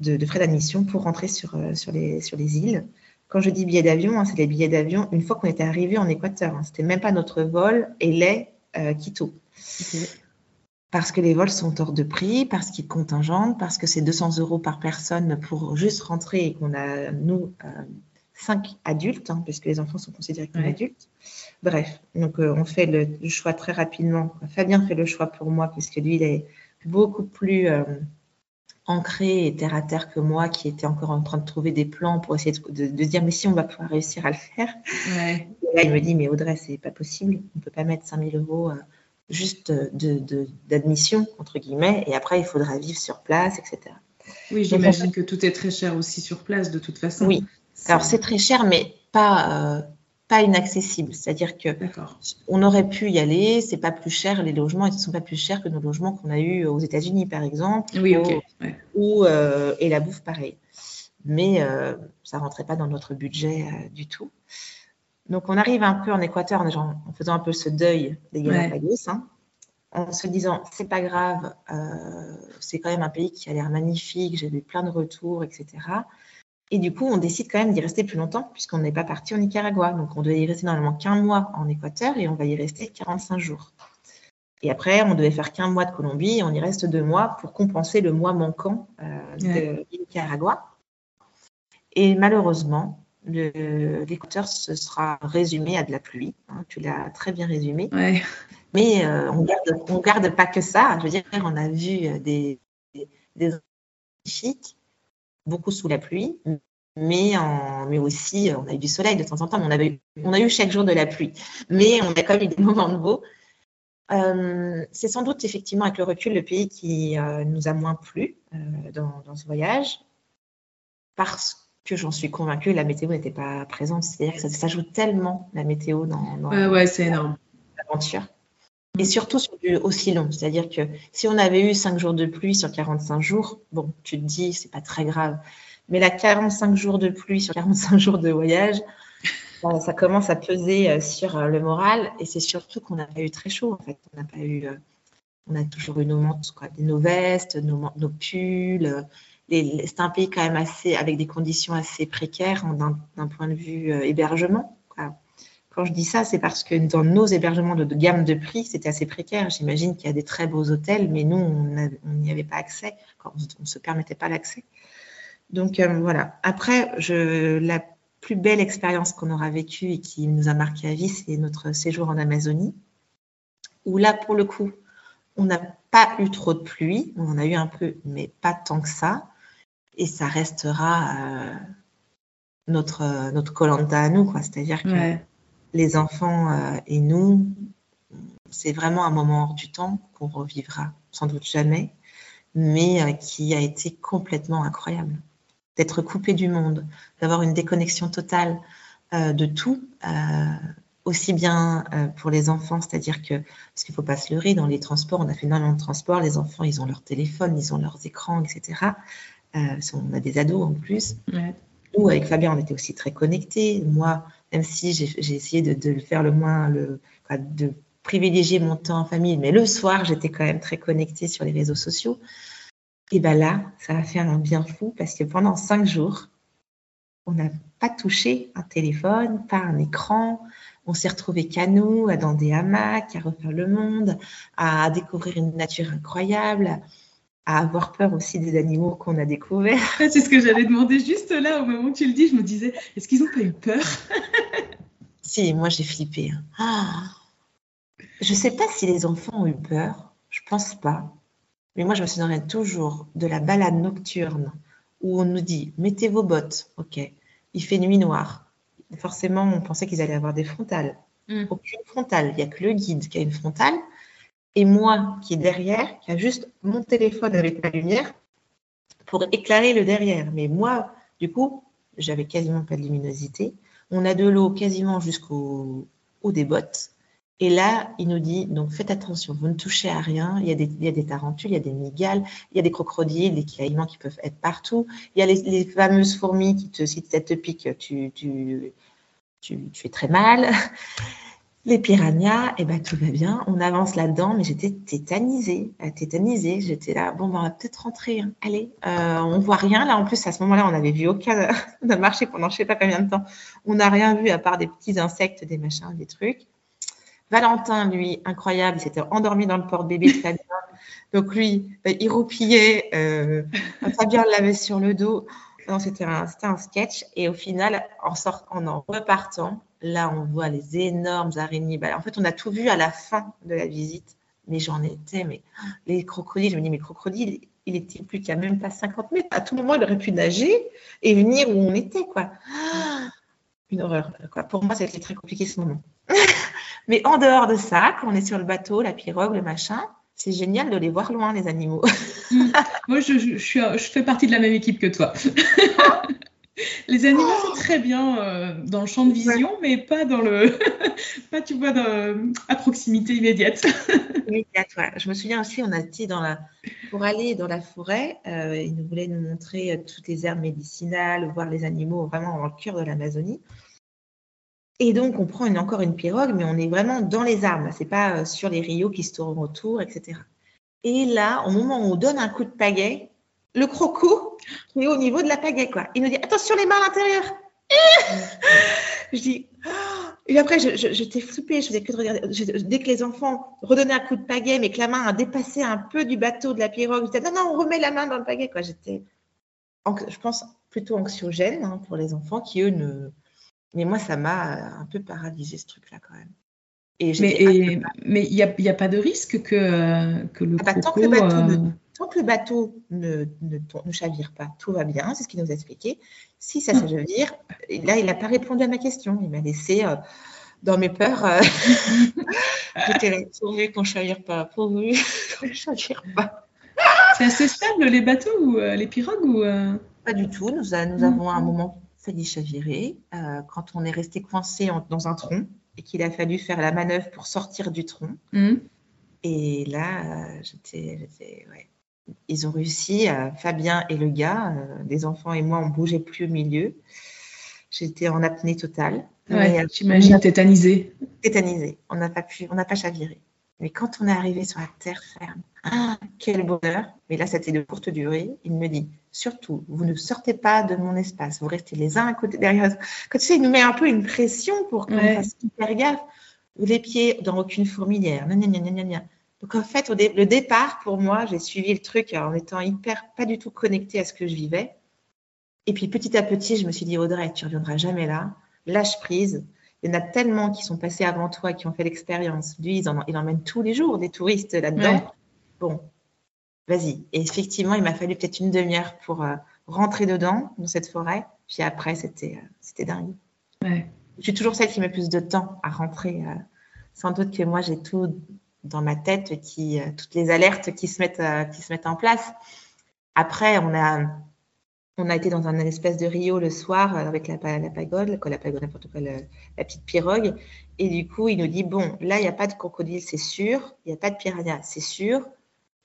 de, frais d'admission pour rentrer sur, euh, sur, les, sur les îles. Quand je dis billets d'avion, hein, c'est les billets d'avion une fois qu'on était arrivé en Équateur. Hein. C'était même pas notre vol LA-Quito parce que les vols sont hors de prix, parce qu'ils contingentent, parce que c'est 200 euros par personne pour juste rentrer et qu'on a, nous, euh, cinq adultes, hein, puisque les enfants sont considérés comme adultes. Bref, donc euh, on fait le, choix très rapidement. Fabien fait le choix pour moi, puisque lui, il est beaucoup plus euh, ancré et terre à terre que moi, qui était encore en train de trouver des plans pour essayer de, de, dire, mais si on va pouvoir réussir à le faire. Et là, il me dit, mais Audrey, c'est pas possible, on ne peut pas mettre 5000 euros juste d'admission, de, entre guillemets, et après, il faudra vivre sur place, etc. Oui, j'imagine que tout est très cher aussi sur place, de toute façon. Oui, alors c'est très cher, mais pas, euh, pas inaccessible. C'est-à-dire que on aurait pu y aller, c'est pas plus cher, les logements ne sont pas plus chers que nos logements qu'on a eu aux États-Unis, par exemple. Oui. Ou, euh, et la bouffe, pareil. Mais euh, ça rentrait pas dans notre budget du tout. Donc, on arrive un peu en Équateur en, faisant un peu ce deuil des Galapagos, hein, en se disant c'est pas grave, euh, c'est quand même un pays qui a l'air magnifique, j'ai eu plein de retours, etc. Et du coup, on décide quand même d'y rester plus longtemps, puisqu'on n'est pas parti au Nicaragua. Donc, on devait y rester normalement qu'un mois en Équateur et on va y rester 45 jours. Et après, on devait faire qu'un mois de Colombie et on y reste deux mois pour compenser le mois manquant euh, de Nicaragua. Et malheureusement, l'écouteur se sera résumé à de la pluie. Hein, tu l'as très bien résumé. Mais euh, on garde, on garde pas que ça. Je veux dire, on a vu euh, des, des, magnifiques, beaucoup sous la pluie, mais, en, mais aussi on a eu du soleil de temps en temps. on, avait, on a eu chaque jour de la pluie. Mais on a quand même eu des <laughs> moments de beau. c'est sans doute effectivement avec le recul le pays qui nous a moins plu dans, dans, ce voyage parce que j'en suis convaincue, la météo n'était pas présente. C'est-à-dire que ça, s'ajoute tellement la météo dans, dans ouais, c'est énorme. l'aventure. Et surtout sur du aussi long. C'est-à-dire que si on avait eu 5 jours de pluie sur 45 jours, bon, tu te dis, c'est pas très grave. Mais la 45 jours de pluie sur 45 jours de voyage, <laughs> ça commence à peser euh, sur euh, le moral. Et c'est surtout qu'on n'a pas eu très chaud, en fait. On n'a pas eu. Euh, on a toujours eu nos mantes, nos vestes, nos, nos pulls, c'est un pays quand même assez, avec des conditions assez précaires d'un point de vue euh, hébergement. Quand je dis ça, c'est parce que dans nos hébergements de, gamme de prix, c'était assez précaire. J'imagine qu'il y a des très beaux hôtels, mais nous, on n'y avait pas accès. on ne se permettait pas l'accès. Donc euh, voilà. Après, la plus belle expérience qu'on aura vécue et qui nous a marqué à vie, c'est notre séjour en Amazonie, où là, pour le coup, on n'a pas eu trop de pluie. On en a eu un peu, mais pas tant que ça et ça restera euh, notre euh, notre colanta à nous quoi c'est-à-dire que les enfants euh, et nous c'est vraiment un moment hors du temps qu'on revivra sans doute jamais mais qui a été complètement incroyable d'être coupé du monde d'avoir une déconnexion totale de tout aussi bien pour les enfants, c'est-à-dire que, parce qu'il ne faut pas se leurrer, dans les transports, on a fait énormément de transports, les enfants, ils ont leur téléphone, ils ont leurs écrans, etc. Euh, on a des ados en plus. Nous, avec Fabien, on était aussi très connectés. Moi, même si j'ai essayé de, le faire le moins, de privilégier mon temps en famille, mais le soir, j'étais quand même très connectée sur les réseaux sociaux. Et bien là, ça a fait un bien fou parce que pendant cinq jours, on n'a pas touché un téléphone, pas un écran. On s'est retrouvés qu'à nous, dans des hamacs, à refaire le monde, à découvrir une nature incroyable, à avoir peur aussi des animaux qu'on a découverts. <laughs> C'est ce que j'allais demander juste là, au moment où tu le dis, je me disais, est-ce qu'ils n'ont pas eu peur? <laughs> Si, moi j'ai flippé. Hein. Ah. Je ne sais pas si les enfants ont eu peur, je pense pas. Mais moi je me souviendrai toujours de la balade nocturne où on nous dit, mettez vos bottes, ok, il fait nuit noire. Forcément, on pensait qu'ils allaient avoir des frontales. Mm. Aucune frontale, il n'y a que le guide qui a une frontale et moi qui est derrière, qui a juste mon téléphone avec ma lumière pour éclairer le derrière. Mais moi, du coup, j'avais quasiment pas de luminosité. On a de l'eau quasiment jusqu'au haut des bottes. Et là, il nous dit, donc faites attention, vous ne touchez à rien. Il y a des, il y a des tarentules, il y a des migales, il y a des crocodiles, des caïmans qui peuvent être partout. Il y a les, fameuses fourmis qui te, si ça te pique, tu, tu, tu, tu fais très mal. Les piranhas, eh ben, tout va bien. On avance là-dedans, mais j'étais tétanisée. Euh, tétanisée. J'étais là, bon, ben, on va peut-être rentrer. Hein. Allez, euh, on voit rien. Là, en plus, à ce moment-là, on n'avait vu aucun. <laughs> on marché pendant je sais pas combien de temps. On n'a rien vu à part des petits insectes, des machins, des trucs. Valentin, lui, incroyable, il s'était endormi dans le porte-bébé de Fabien. Donc, lui, ben, il roupillait. Euh, Fabien l'avait sur le dos. C'était un, sketch. Et au final, en, en repartant, Là, on voit les énormes araignées. Bah, en fait, on a tout vu à la fin de la visite. Mais j'en étais, mais les crocodiles, je me dis, mais crocodile, il était plus qu'à même pas 50 mètres. À tout moment, il aurait pu nager et venir où on était, quoi. <gasps> Une horreur. Pour moi, c'était très compliqué ce moment. <laughs> mais en dehors de ça, quand on est sur le bateau, la pirogue, le machin, c'est génial de les voir loin, les animaux. <laughs> Mm. Moi, je, je, je, fais partie de la même équipe que toi. <laughs> Les animaux, c'est très bien euh, dans le champ de vision, mais pas dans le, <laughs> pas tu vois, à proximité immédiate. immédiate, ouais. Je me souviens aussi, on a été dans la, pour aller dans la forêt, euh, ils nous voulaient nous montrer euh, toutes les herbes médicinales, voir les animaux vraiment dans le cœur de l'Amazonie. Et donc, on prend encore une pirogue, mais on est vraiment dans les arbres. C'est pas sur les rios qui se tournent autour, etc. Et là, au moment où on donne un coup de pagaie, le croco <laughs> est au niveau de la pagaie, quoi. Il nous dit attention les mains à l'intérieur. <laughs> je dis oh. et après je, je, t'ai je faisais que de regarder. dès que les enfants redonnaient un coup de pagaie, mais que la main a dépassé un peu du bateau de la pirogue, je disais non non on remet la main dans le pagaie. J'étais, je pense plutôt anxiogène hein, pour les enfants qui eux ne. Mais moi ça m'a un peu paralysé ce truc-là quand même. Et mais il n'y a, pas de risque que, que le ah bah, croco, euh, tant que le bateau ne, ne, chavire pas, tout va bien, c'est ce qu'il nous a expliqué. Si ça chavire, là, il n'a pas répondu à ma question. Il m'a laissé euh, dans mes peurs, <laughs> <laughs> j'étais là, pourvu qu'on ne chavire pas, pourvu <laughs> qu'on ne chavire pas. C'est assez stable les bateaux ou les pirogues ou Pas du tout. Nous, nous avons un moment failli chavirer quand on est resté coincé dans un tronc et qu'il a fallu faire la manœuvre pour sortir du tronc. Mmh. Et là, j'étais, ouais. ils ont réussi, Fabien et le gars, les enfants et moi, on bougeait plus au milieu. J'étais en apnée totale. Ouais, j'imagine tétanisé. Tétanisé. On n'a pas pu, on n'a pas chaviré. Mais quand on est arrivé sur la terre ferme, ah, quel bonheur. Mais là, c'était de courte durée. Il me dit, surtout, vous ne sortez pas de mon espace. Vous restez les uns à côté derrière. Quand tu sais, il nous met un peu une pression pour qu'on fasse hyper gaffe. Les pieds dans aucune fourmilière. Donc en fait, au le départ, pour moi, j'ai suivi le truc en étant hyper, pas du tout connectée à ce que je vivais. Et puis petit à petit, je me suis dit, Audrey, tu reviendras jamais là. Lâche prise. Il y en a tellement qui sont passés avant toi, qui ont fait l'expérience. Lui, il, en, il emmène tous les jours des touristes là-dedans. Bon, vas-y. Et effectivement, il m'a fallu peut-être une demi-heure pour euh, rentrer dedans, dans cette forêt. Puis après, c'était euh, c'était dingue. Ouais. Je suis toujours celle qui met plus de temps à rentrer. Euh, sans doute que moi, j'ai tout dans ma tête, qui, toutes les alertes qui se, mettent, qui se mettent en place. Après, on a, on a été dans un espèce de Rio le soir avec la, la pagode, la pagode, n'importe quoi, la, petite pirogue. Et du coup, il nous dit, bon, là, il n'y a pas de crocodile, c'est sûr. Il n'y a pas de piranha, c'est sûr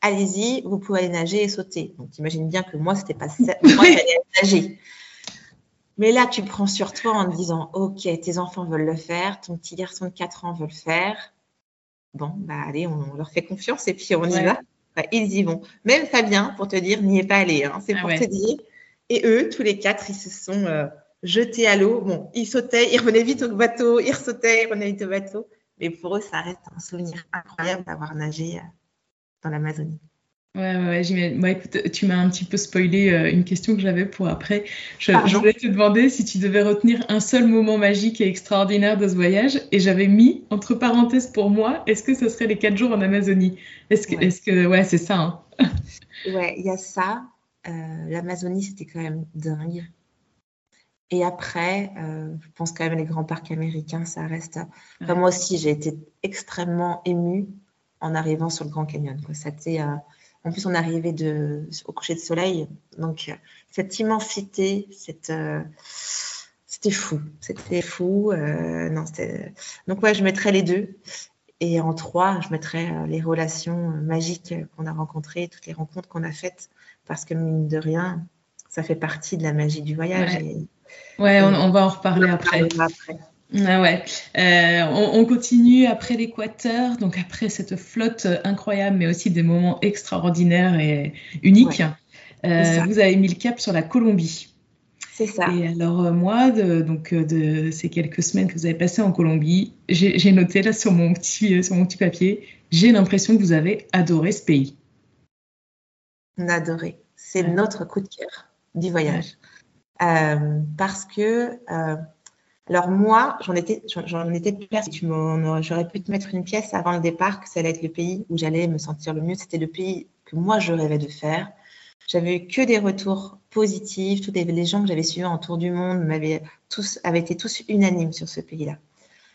allez-y, vous pouvez aller nager et sauter. Donc, imagine bien que moi, c'était pas ça. <laughs> Moi, j'allais nager. Mais là, tu prends sur toi en te disant, OK, tes enfants veulent le faire, ton petit garçon de 4 ans veut le faire. Bon, bah allez, on leur fait confiance et puis on y va. Bah, ils y vont. Même Fabien, pour te dire, n'y est pas allé. Hein. C'est ah pour te dire. Et eux, tous les quatre, ils se sont euh, jetés à l'eau. Bon, ils sautaient, ils revenaient vite au bateau, ils sautaient, ils revenaient vite au bateau. Mais pour eux, ça reste un souvenir incroyable d'avoir nagé euh, dans l'Amazonie. Ouais, ouais, ouais écoute, tu m'as un petit peu spoilé euh, une question que j'avais pour après. Je, voulais te demander si tu devais retenir un seul moment magique et extraordinaire de ce voyage. Et j'avais mis, entre parenthèses pour moi, est-ce que ce serait les quatre jours en Amazonie? Est-ce que, ouais, est que, ouais, c'est ça. Hein ouais, il y a ça. Euh, L'Amazonie, c'était quand même dingue. Et après, euh, je pense quand même les grands parcs américains, ça reste. Enfin, moi aussi, j'ai été extrêmement émue en arrivant sur le Grand Canyon. Euh, en plus, on arrivait de, au coucher de soleil. Donc, euh, cette immensité, euh, c'était fou. C'était fou. non, donc, ouais, je mettrais les deux. Et en trois, je mettrais les relations magiques qu'on a rencontrées, toutes les rencontres qu'on a faites. Parce que, mine de rien, ça fait partie de la magie du voyage. Ouais, on, va en reparler après. après. Ah ouais. Euh, on, continue après l'Équateur, donc après cette flotte incroyable, mais aussi des moments extraordinaires et uniques. Euh, vous avez mis le cap sur la Colombie. C'est ça. Et alors euh, moi, de, donc de ces quelques semaines que vous avez passées en Colombie, j'ai noté là sur mon petit sur mon petit papier, j'ai l'impression que vous avez adoré ce pays. On a adoré. C'est notre coup de cœur du voyage, parce que alors moi, j'en étais, j'en étais J'aurais pu te mettre une pièce avant le départ que ça allait être le pays où j'allais me sentir le mieux. C'était le pays que moi je rêvais de faire. J'avais eu que des retours positifs. Tous les gens que j'avais suivis en tour du monde m'avaient tous avaient été tous unanimes sur ce pays-là.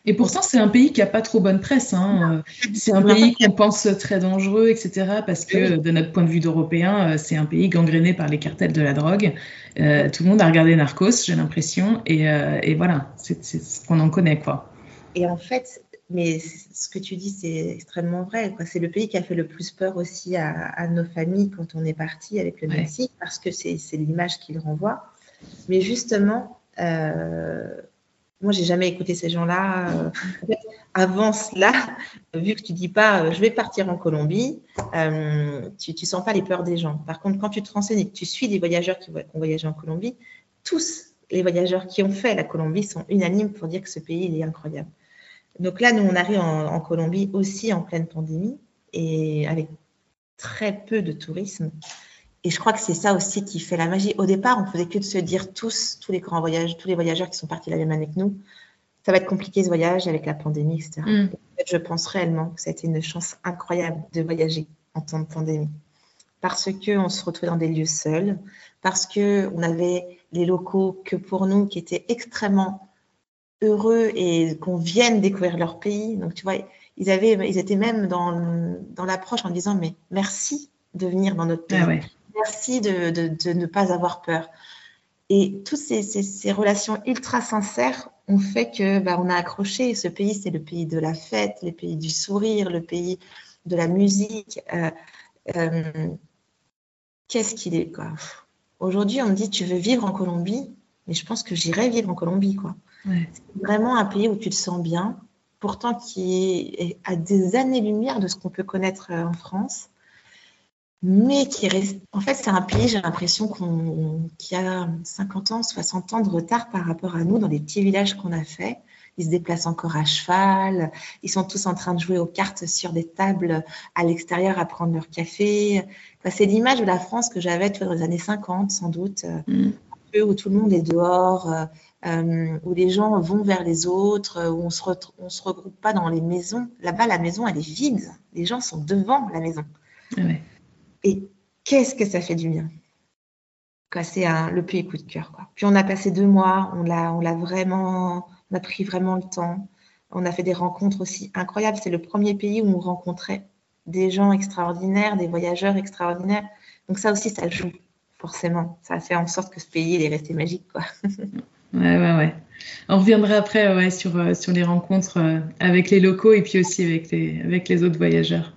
Et pourtant, c'est un pays qui n'a pas trop bonne presse. Hein. C'est un pays qu'on pense très dangereux, etc. Parce que, de notre point de vue d'Européen, euh, c'est un pays gangréné par les cartels de la drogue. Euh, tout le monde a regardé Narcos, j'ai l'impression. Et, euh, et, voilà, c'est ce qu'on en connaît, quoi. Et en fait, mais ce que tu dis, c'est extrêmement vrai. C'est le pays qui a fait le plus peur aussi à, nos familles quand on est parti avec le Mexique, parce que c'est l'image qu'il renvoie. Mais justement, moi, j'ai jamais écouté ces gens-là. Euh, avant cela, vu que tu dis pas, euh, je vais partir en Colombie, euh, tu, ne sens pas les peurs des gens. Par contre, quand tu te renseignes et que tu suis des voyageurs qui, ont voyagé en Colombie, tous les voyageurs qui ont fait la Colombie sont unanimes pour dire que ce pays est incroyable. Donc là, nous, on arrive en Colombie aussi en pleine pandémie et avec très peu de tourisme. Et je crois que c'est ça aussi qui fait la magie. Au départ, on faisait que de se dire tous, tous les grands voyages, tous les voyageurs qui sont partis la même année que nous, ça va être compliqué ce voyage avec la pandémie, etc. Mm. En fait, je pense réellement que ça a été une chance incroyable de voyager en temps de pandémie. Parce qu'on se retrouvait dans des lieux seuls, parce qu'on avait les locaux que pour nous, qui étaient extrêmement heureux et qu'on vienne découvrir leur pays. Donc, tu vois, ils, avaient, ils étaient même dans, dans l'approche en disant, mais merci de venir dans notre pays. Ah Merci de, de, de, ne pas avoir peur. Et toutes ces, ces, ces, relations ultra sincères ont fait que bah, on a accroché. Ce pays, c'est le pays de la fête, le pays du sourire, le pays de la musique. Euh, euh, Qu'est-ce qu'il est, quoi? Aujourd'hui, on me dit, tu veux vivre en Colombie? Mais je pense que j'irai vivre en Colombie, quoi. Ouais. C'est vraiment un pays où tu te sens bien, pourtant qui est à des années-lumière de ce qu'on peut connaître euh, en France mais qui reste. En fait, c'est un pays, j'ai l'impression, qu'on qui a 50 ans, 60 ans de retard par rapport à nous dans les petits villages qu'on a fait. Ils se déplacent encore à cheval. Ils sont tous en train de jouer aux cartes sur des tables à l'extérieur à prendre leur café. Enfin, c'est l'image de la France que j'avais dans les années 50, sans doute, Mm. où tout le monde est dehors, euh, euh, où les gens vont vers les autres, où on se, re- on se regroupe pas dans les maisons. Là-bas, la maison, elle est vide. Les gens sont devant la maison. Ah ouais. Et qu'est-ce que ça fait du bien? C'est le pays coup de cœur. Quoi. Puis on a passé deux mois, on l'a, vraiment, on a pris vraiment le temps. On a fait des rencontres aussi incroyables. C'est le premier pays où on rencontrait des gens extraordinaires, des voyageurs extraordinaires. Donc ça aussi, ça joue forcément. Ça a fait en sorte que ce pays est resté magique. Quoi. <laughs> Ouais, ouais, ouais. On reviendra après ouais, sur, euh, sur les rencontres euh, avec les locaux et puis aussi avec les, avec les autres voyageurs.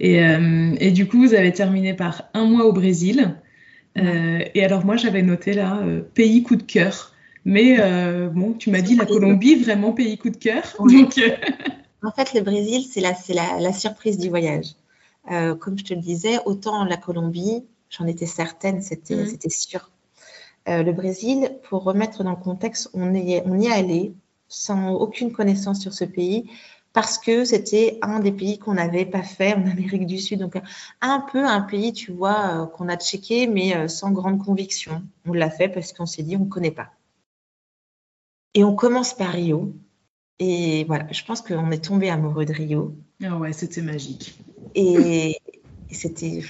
Et, euh, et du coup, vous avez terminé par un mois au Brésil. Euh, et alors, moi, j'avais noté là, euh, pays coup de cœur. Mais bon, tu m'as dit la Colombie, vraiment pays coup de cœur. <laughs> Donc, En fait, le Brésil, c'est la, c'est la, la surprise du voyage. Comme je te le disais, autant la Colombie, j'en étais certaine, c'était c'était sûr. Le Brésil, pour remettre dans le contexte, on, est, on y est allé sans aucune connaissance sur ce pays parce que c'était un des pays qu'on n'avait pas fait en <laughs> Amérique du Sud. Donc, un peu un pays, tu vois, euh, qu'on a checké, mais euh, sans grande conviction. On l'a fait parce qu'on s'est dit, on ne connaît pas. Et on commence par Rio. Et voilà, je pense qu'on est tombé amoureux de Rio. ah ouais, c'était magique. Et, et c'était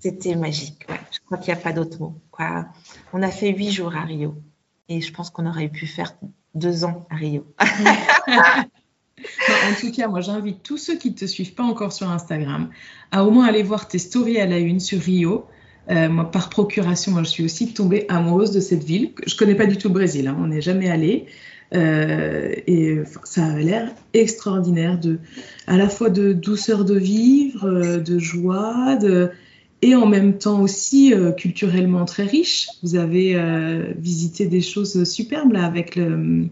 c'était magique. Ouais. Je crois qu'il n'y a pas d'autre mot. Quoi. On a fait huit jours à Rio. Et je pense qu'on aurait pu faire deux ans à Rio. <laughs> En tout cas, moi, j'invite tous ceux qui ne te suivent pas encore sur Instagram à au moins aller voir tes stories à la une sur Rio. Euh, moi, par procuration, moi, je suis aussi tombée amoureuse de cette ville. Je connais pas du tout le Brésil, hein, on n'est jamais allé. Euh, et ça a l'air extraordinaire, à la fois de douceur de vivre, euh, de joie, de, et en même temps aussi euh, culturellement très riche. Vous avez euh, visité des choses superbes là avec le,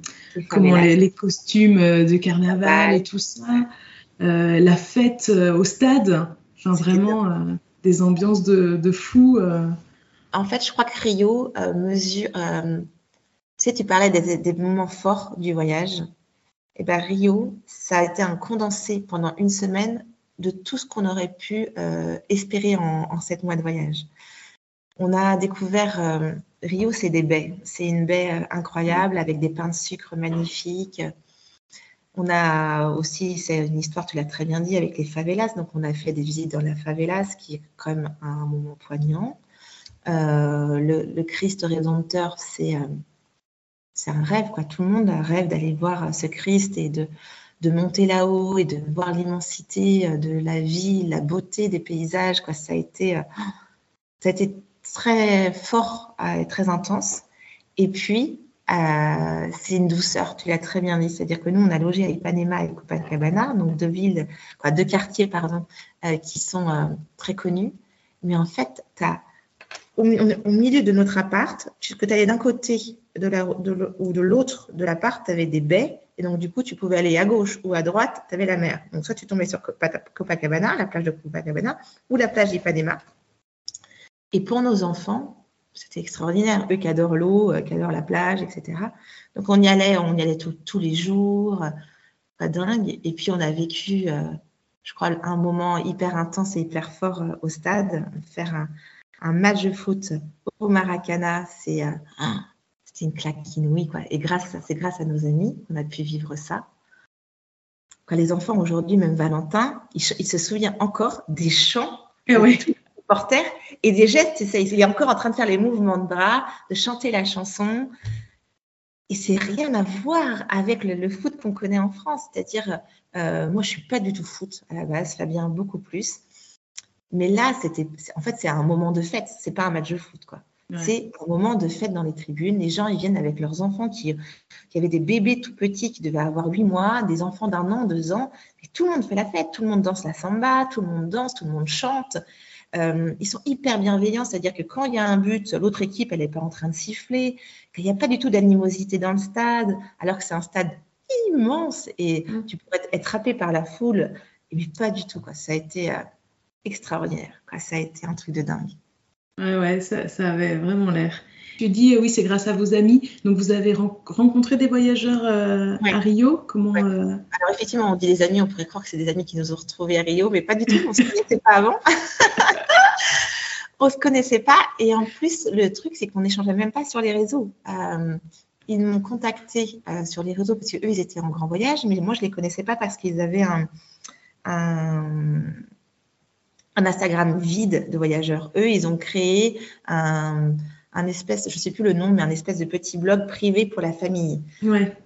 comment les, les costumes euh, de carnaval et tout ça, euh, la fête au stade, enfin vraiment des ambiances de, de fou. En fait, je crois que Rio mesure. tu sais, tu parlais des, des moments forts du voyage. Et ben Rio, ça a été un condensé pendant une semaine de tout ce qu'on aurait pu euh, espérer en, sept mois de voyage. On a découvert euh, Rio, c'est des baies. C'est une baie euh, incroyable avec des pains de sucre magnifiques. On a aussi, c'est une histoire, tu l'as très bien dit, avec les favelas. Donc, on a fait des visites dans la favelas, qui est quand même un moment poignant. Le, Christ rédempteur, c'est c'est un rêve, quoi. Tout le monde rêve d'aller voir ce Christ et de, de monter là-haut et de voir l'immensité de la vie, la beauté des paysages, quoi. Ça a été, euh, ça a été très fort et très intense. Et puis, euh, c'est une douceur, tu l'as très bien dit. C'est-à-dire que nous, on a logé à Ipanema et Copacabana, donc deux villes, quoi, deux quartiers, pardon, euh, qui sont euh, très connus. Mais en fait, au, milieu de notre appart, puisque tu allais d'un côté ou de l'autre de l'appart, tu avais des baies. Et donc, du coup, tu pouvais aller à gauche ou à droite, tu avais la mer. Donc, soit tu tombais sur Copacabana, la plage de Copacabana, ou la plage d'Ipanema. Et pour nos enfants, c'était extraordinaire. Eux qui adorent l'eau, qui adorent la plage, etc. Donc, on y allait, on y allait tous les jours. Pas dingue. Et puis, on a vécu, euh, je crois, un moment hyper intense et hyper fort euh, au stade. Faire un, match de foot au Maracana, c'est euh, c'était une claque inouïe. Quoi. Et grâce, c'est grâce à nos amis qu'on a pu vivre ça. Quand les enfants aujourd'hui, même Valentin, il, il, se souvient encore des chants. Et oui porter et des gestes. Il est encore en train de faire les mouvements de bras, de chanter la chanson. Et c'est rien à voir avec le, foot qu'on connaît en France. C'est-à-dire, euh, moi, je suis pas du tout foot à la base, Fabien beaucoup plus. Mais là, c'était, en fait, c'est un moment de fête. C'est pas un match de foot, quoi. C'est un moment de fête dans les tribunes. Les gens, ils viennent avec leurs enfants qui, qui avaient des bébés tout petits qui devaient avoir huit mois, des enfants d'un an, deux ans. Et tout le monde fait la fête. Tout le monde danse la samba, tout le monde danse, tout le monde chante. Euh, ils sont hyper bienveillants, c'est-à-dire que quand il y a un but, l'autre équipe, elle n'est pas en train de siffler, qu'il n'y a pas du tout d'animosité dans le stade, alors que c'est un stade immense et mm. tu pourrais être attrapé par la foule. Mais pas du tout, quoi. Ça a été euh, extraordinaire, quoi. Ça a été un truc de dingue. Ouais, ouais, ça, ça avait vraiment l'air. Tu dis, oui, c'est grâce à vos amis. Donc, vous avez rencontré des voyageurs euh, à Rio? Comment euh, Alors, effectivement, on dit des amis, on pourrait croire que c'est des amis qui nous ont retrouvés à Rio, mais pas du tout, on ne se connaissait pas avant. <laughs> on ne se connaissait pas. Et en plus, le truc, c'est qu'on n'échangeait même pas sur les réseaux. Euh, ils m'ont contacté sur les réseaux parce qu'eux, ils étaient en grand voyage, mais moi, je ne les connaissais pas parce qu'ils avaient un, un, un Instagram vide de voyageurs. Eux, ils ont créé un un espèce, je ne sais plus le nom, mais un espèce de petit blog privé pour la famille. Ouais.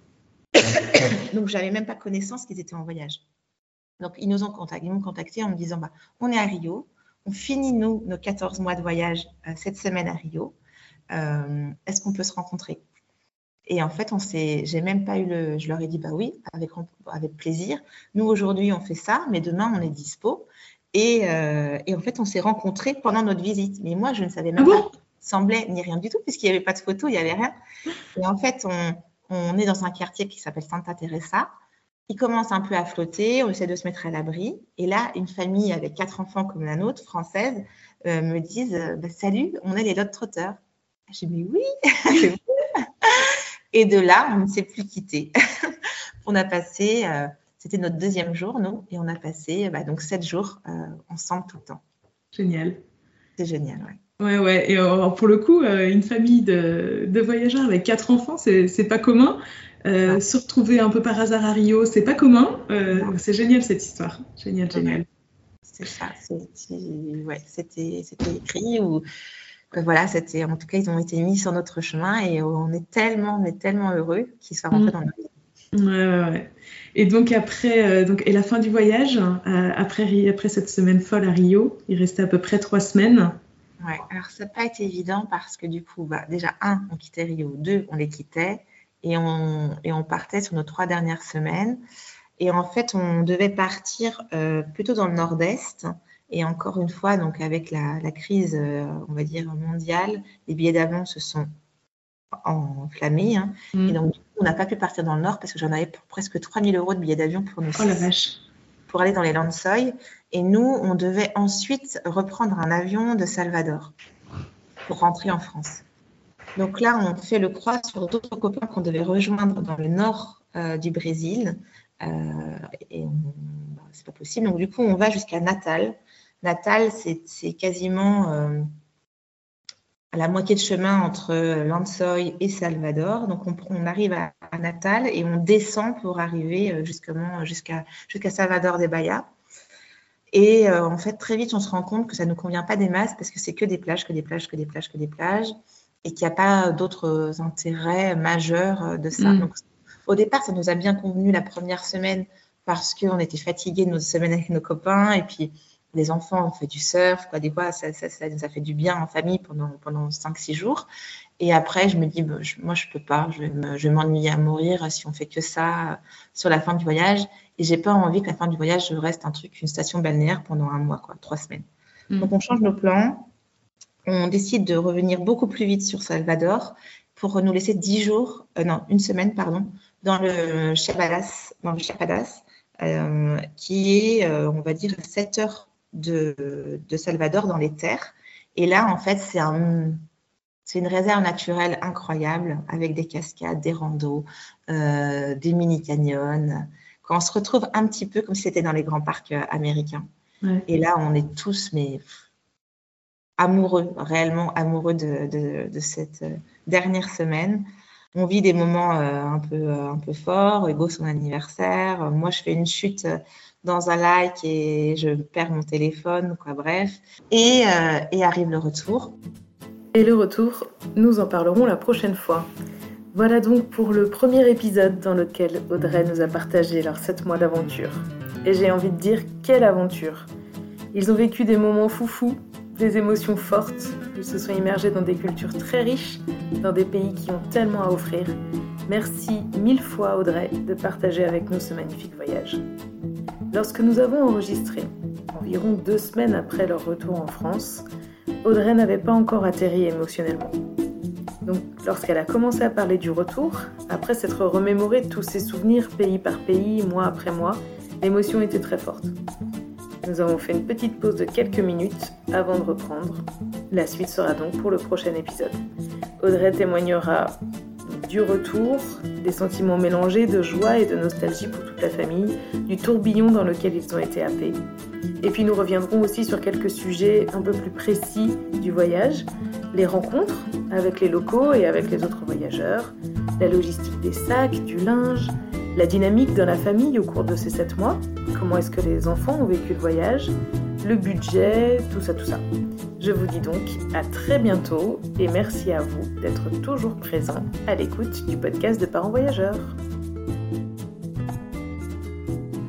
<coughs> Donc, j'avais même pas connaissance qu'ils étaient en voyage. Donc, ils nous ont contacté, ils m'ont contacté en me disant, bah, on est à Rio, on finit nous nos 14 mois de voyage euh, cette semaine à Rio. Euh, est-ce qu'on peut se rencontrer? Et en fait, on s'est, j'ai même pas eu le, je leur ai dit, bah oui, avec, avec plaisir. Nous aujourd'hui, on fait ça, mais demain, on est dispo. Et, euh, et en fait, on s'est rencontrés pendant notre visite. Mais moi, je ne savais même ah pas semblait ni rien du tout, puisqu'il n'y avait pas de photo, il n'y avait rien. Et en fait, on, est dans un quartier qui s'appelle Santa Teresa. Il commence un peu à flotter, on essaie de se mettre à l'abri. Et là, une famille avec quatre enfants comme la nôtre, française, euh, me disent bah, Salut, on est les Lot Trotters. J'ai dit Oui <laughs> Et de là, on ne s'est plus quitté. <laughs> on a passé, euh, c'était notre deuxième jour, nous, et on a passé bah, donc sept jours euh, ensemble tout le temps. Génial. C'est génial, ouais. Ouais, ouais. Et pour le coup, euh, une famille de, voyageurs avec quatre enfants, c'est pas commun. Euh, se retrouver un peu par hasard à Rio, c'est pas commun. c'est génial cette histoire. Génial, génial. C'est ça. C'était écrit ou voilà, c'était en tout cas ils ont été mis sur notre chemin et on est tellement, on est tellement heureux qu'ils soient rentrés mm. dans notre vie. Ouais. Et donc après, donc et la fin du voyage, après après cette semaine folle à Rio, il restait à peu près trois semaines. Ouais, alors ça n'a pas été évident parce que du coup, bah, déjà, un, on quittait Rio, deux, on les quittait et on, et on partait sur nos trois dernières semaines. Et en fait, on devait partir euh, plutôt dans le nord-est. Et encore une fois, donc avec la, la crise, euh, on va dire, mondiale, les billets d'avion se sont enflammés. Hein. Mm. Et donc, on n'a pas pu partir dans le nord parce que j'en avais pour presque 3000 euros de billets d'avion pour nous. Oh la vache pour aller dans les Landsoy. Et nous, on devait ensuite reprendre un avion de Salvador pour rentrer en France. Donc là, on fait le croix sur d'autres copains qu'on devait rejoindre dans le nord euh, du Brésil. Euh, et bah, c'est pas possible. Donc du coup, on va jusqu'à Natal. Natal, c'est quasiment euh, à la moitié de chemin entre Lansoy et Salvador. Donc, on, arrive à, Natal et on descend pour arriver euh, justement jusqu'à jusqu'à Salvador de Bahia. Et euh, en fait, très vite, on se rend compte que ça ne nous convient pas des masses parce que c'est que des plages, que des plages, que des plages, que des plages, et qu'il n'y a pas d'autres intérêts majeurs euh, de ça. Mm. Donc, au départ, ça nous a bien convenu la première semaine parce qu'on était fatigués de nos semaines avec nos copains et puis les enfants ont fait du surf, quoi, des fois, ça, ça, ça, ça fait du bien en famille pendant, pendant 5-6 jours. Et après, je me dis, bah, moi, je peux pas, je vais m'ennuyer à mourir si on fait que ça sur la fin du voyage. Et j'ai pas envie que la fin du voyage reste un truc, une station balnéaire pendant un mois, quoi, trois semaines. Mm. Donc, on change nos plans. On décide de revenir beaucoup plus vite sur Salvador pour nous laisser 10 jours, euh, non, une semaine, pardon, dans le Chapadas, dans le Chapadas, euh, qui est, euh, on va dire, 7 heures de, Salvador dans les terres. Et là, en fait, c'est un, une réserve naturelle incroyable avec des cascades, des randos, euh, des mini-canyons. Quand on se retrouve un petit peu comme si c'était dans les grands parcs euh, américains. Et là, on est tous mais amoureux, réellement amoureux de, de, cette euh, dernière semaine. On vit des moments un peu un peu forts. Hugo son anniversaire. Moi, je fais une chute dans un like et je perds mon téléphone, quoi, bref. Et, euh, et arrive le retour. Et le retour, nous en parlerons la prochaine fois. Voilà donc pour le premier épisode dans lequel Audrey nous a partagé leurs 7 mois d'aventure. Et j'ai envie de dire quelle aventure Ils ont vécu des moments foufous, des émotions fortes, ils se sont immergés dans des cultures très riches, dans des pays qui ont tellement à offrir. Merci mille fois Audrey de partager avec nous ce magnifique voyage. Lorsque nous avons enregistré, environ deux semaines après leur retour en France, Audrey n'avait pas encore atterri émotionnellement. Donc, lorsqu'elle a commencé à parler du retour, après s'être remémoré tous ses souvenirs pays par pays, mois après mois, l'émotion était très forte. Nous avons fait une petite pause de quelques minutes avant de reprendre. La suite sera donc pour le prochain épisode. Audrey témoignera du retour, des sentiments mélangés de joie et de nostalgie pour toute la famille, du tourbillon dans lequel ils ont été happés. Et puis nous reviendrons aussi sur quelques sujets un peu plus précis du voyage, les rencontres avec les locaux et avec les autres voyageurs, la logistique des sacs, du linge, la dynamique dans la famille au cours de ces sept mois, comment est-ce que les enfants ont vécu le voyage, le budget, tout ça, tout ça. Je vous dis donc à très bientôt et merci à vous d'être toujours présents à l'écoute du podcast de Parents Voyageurs.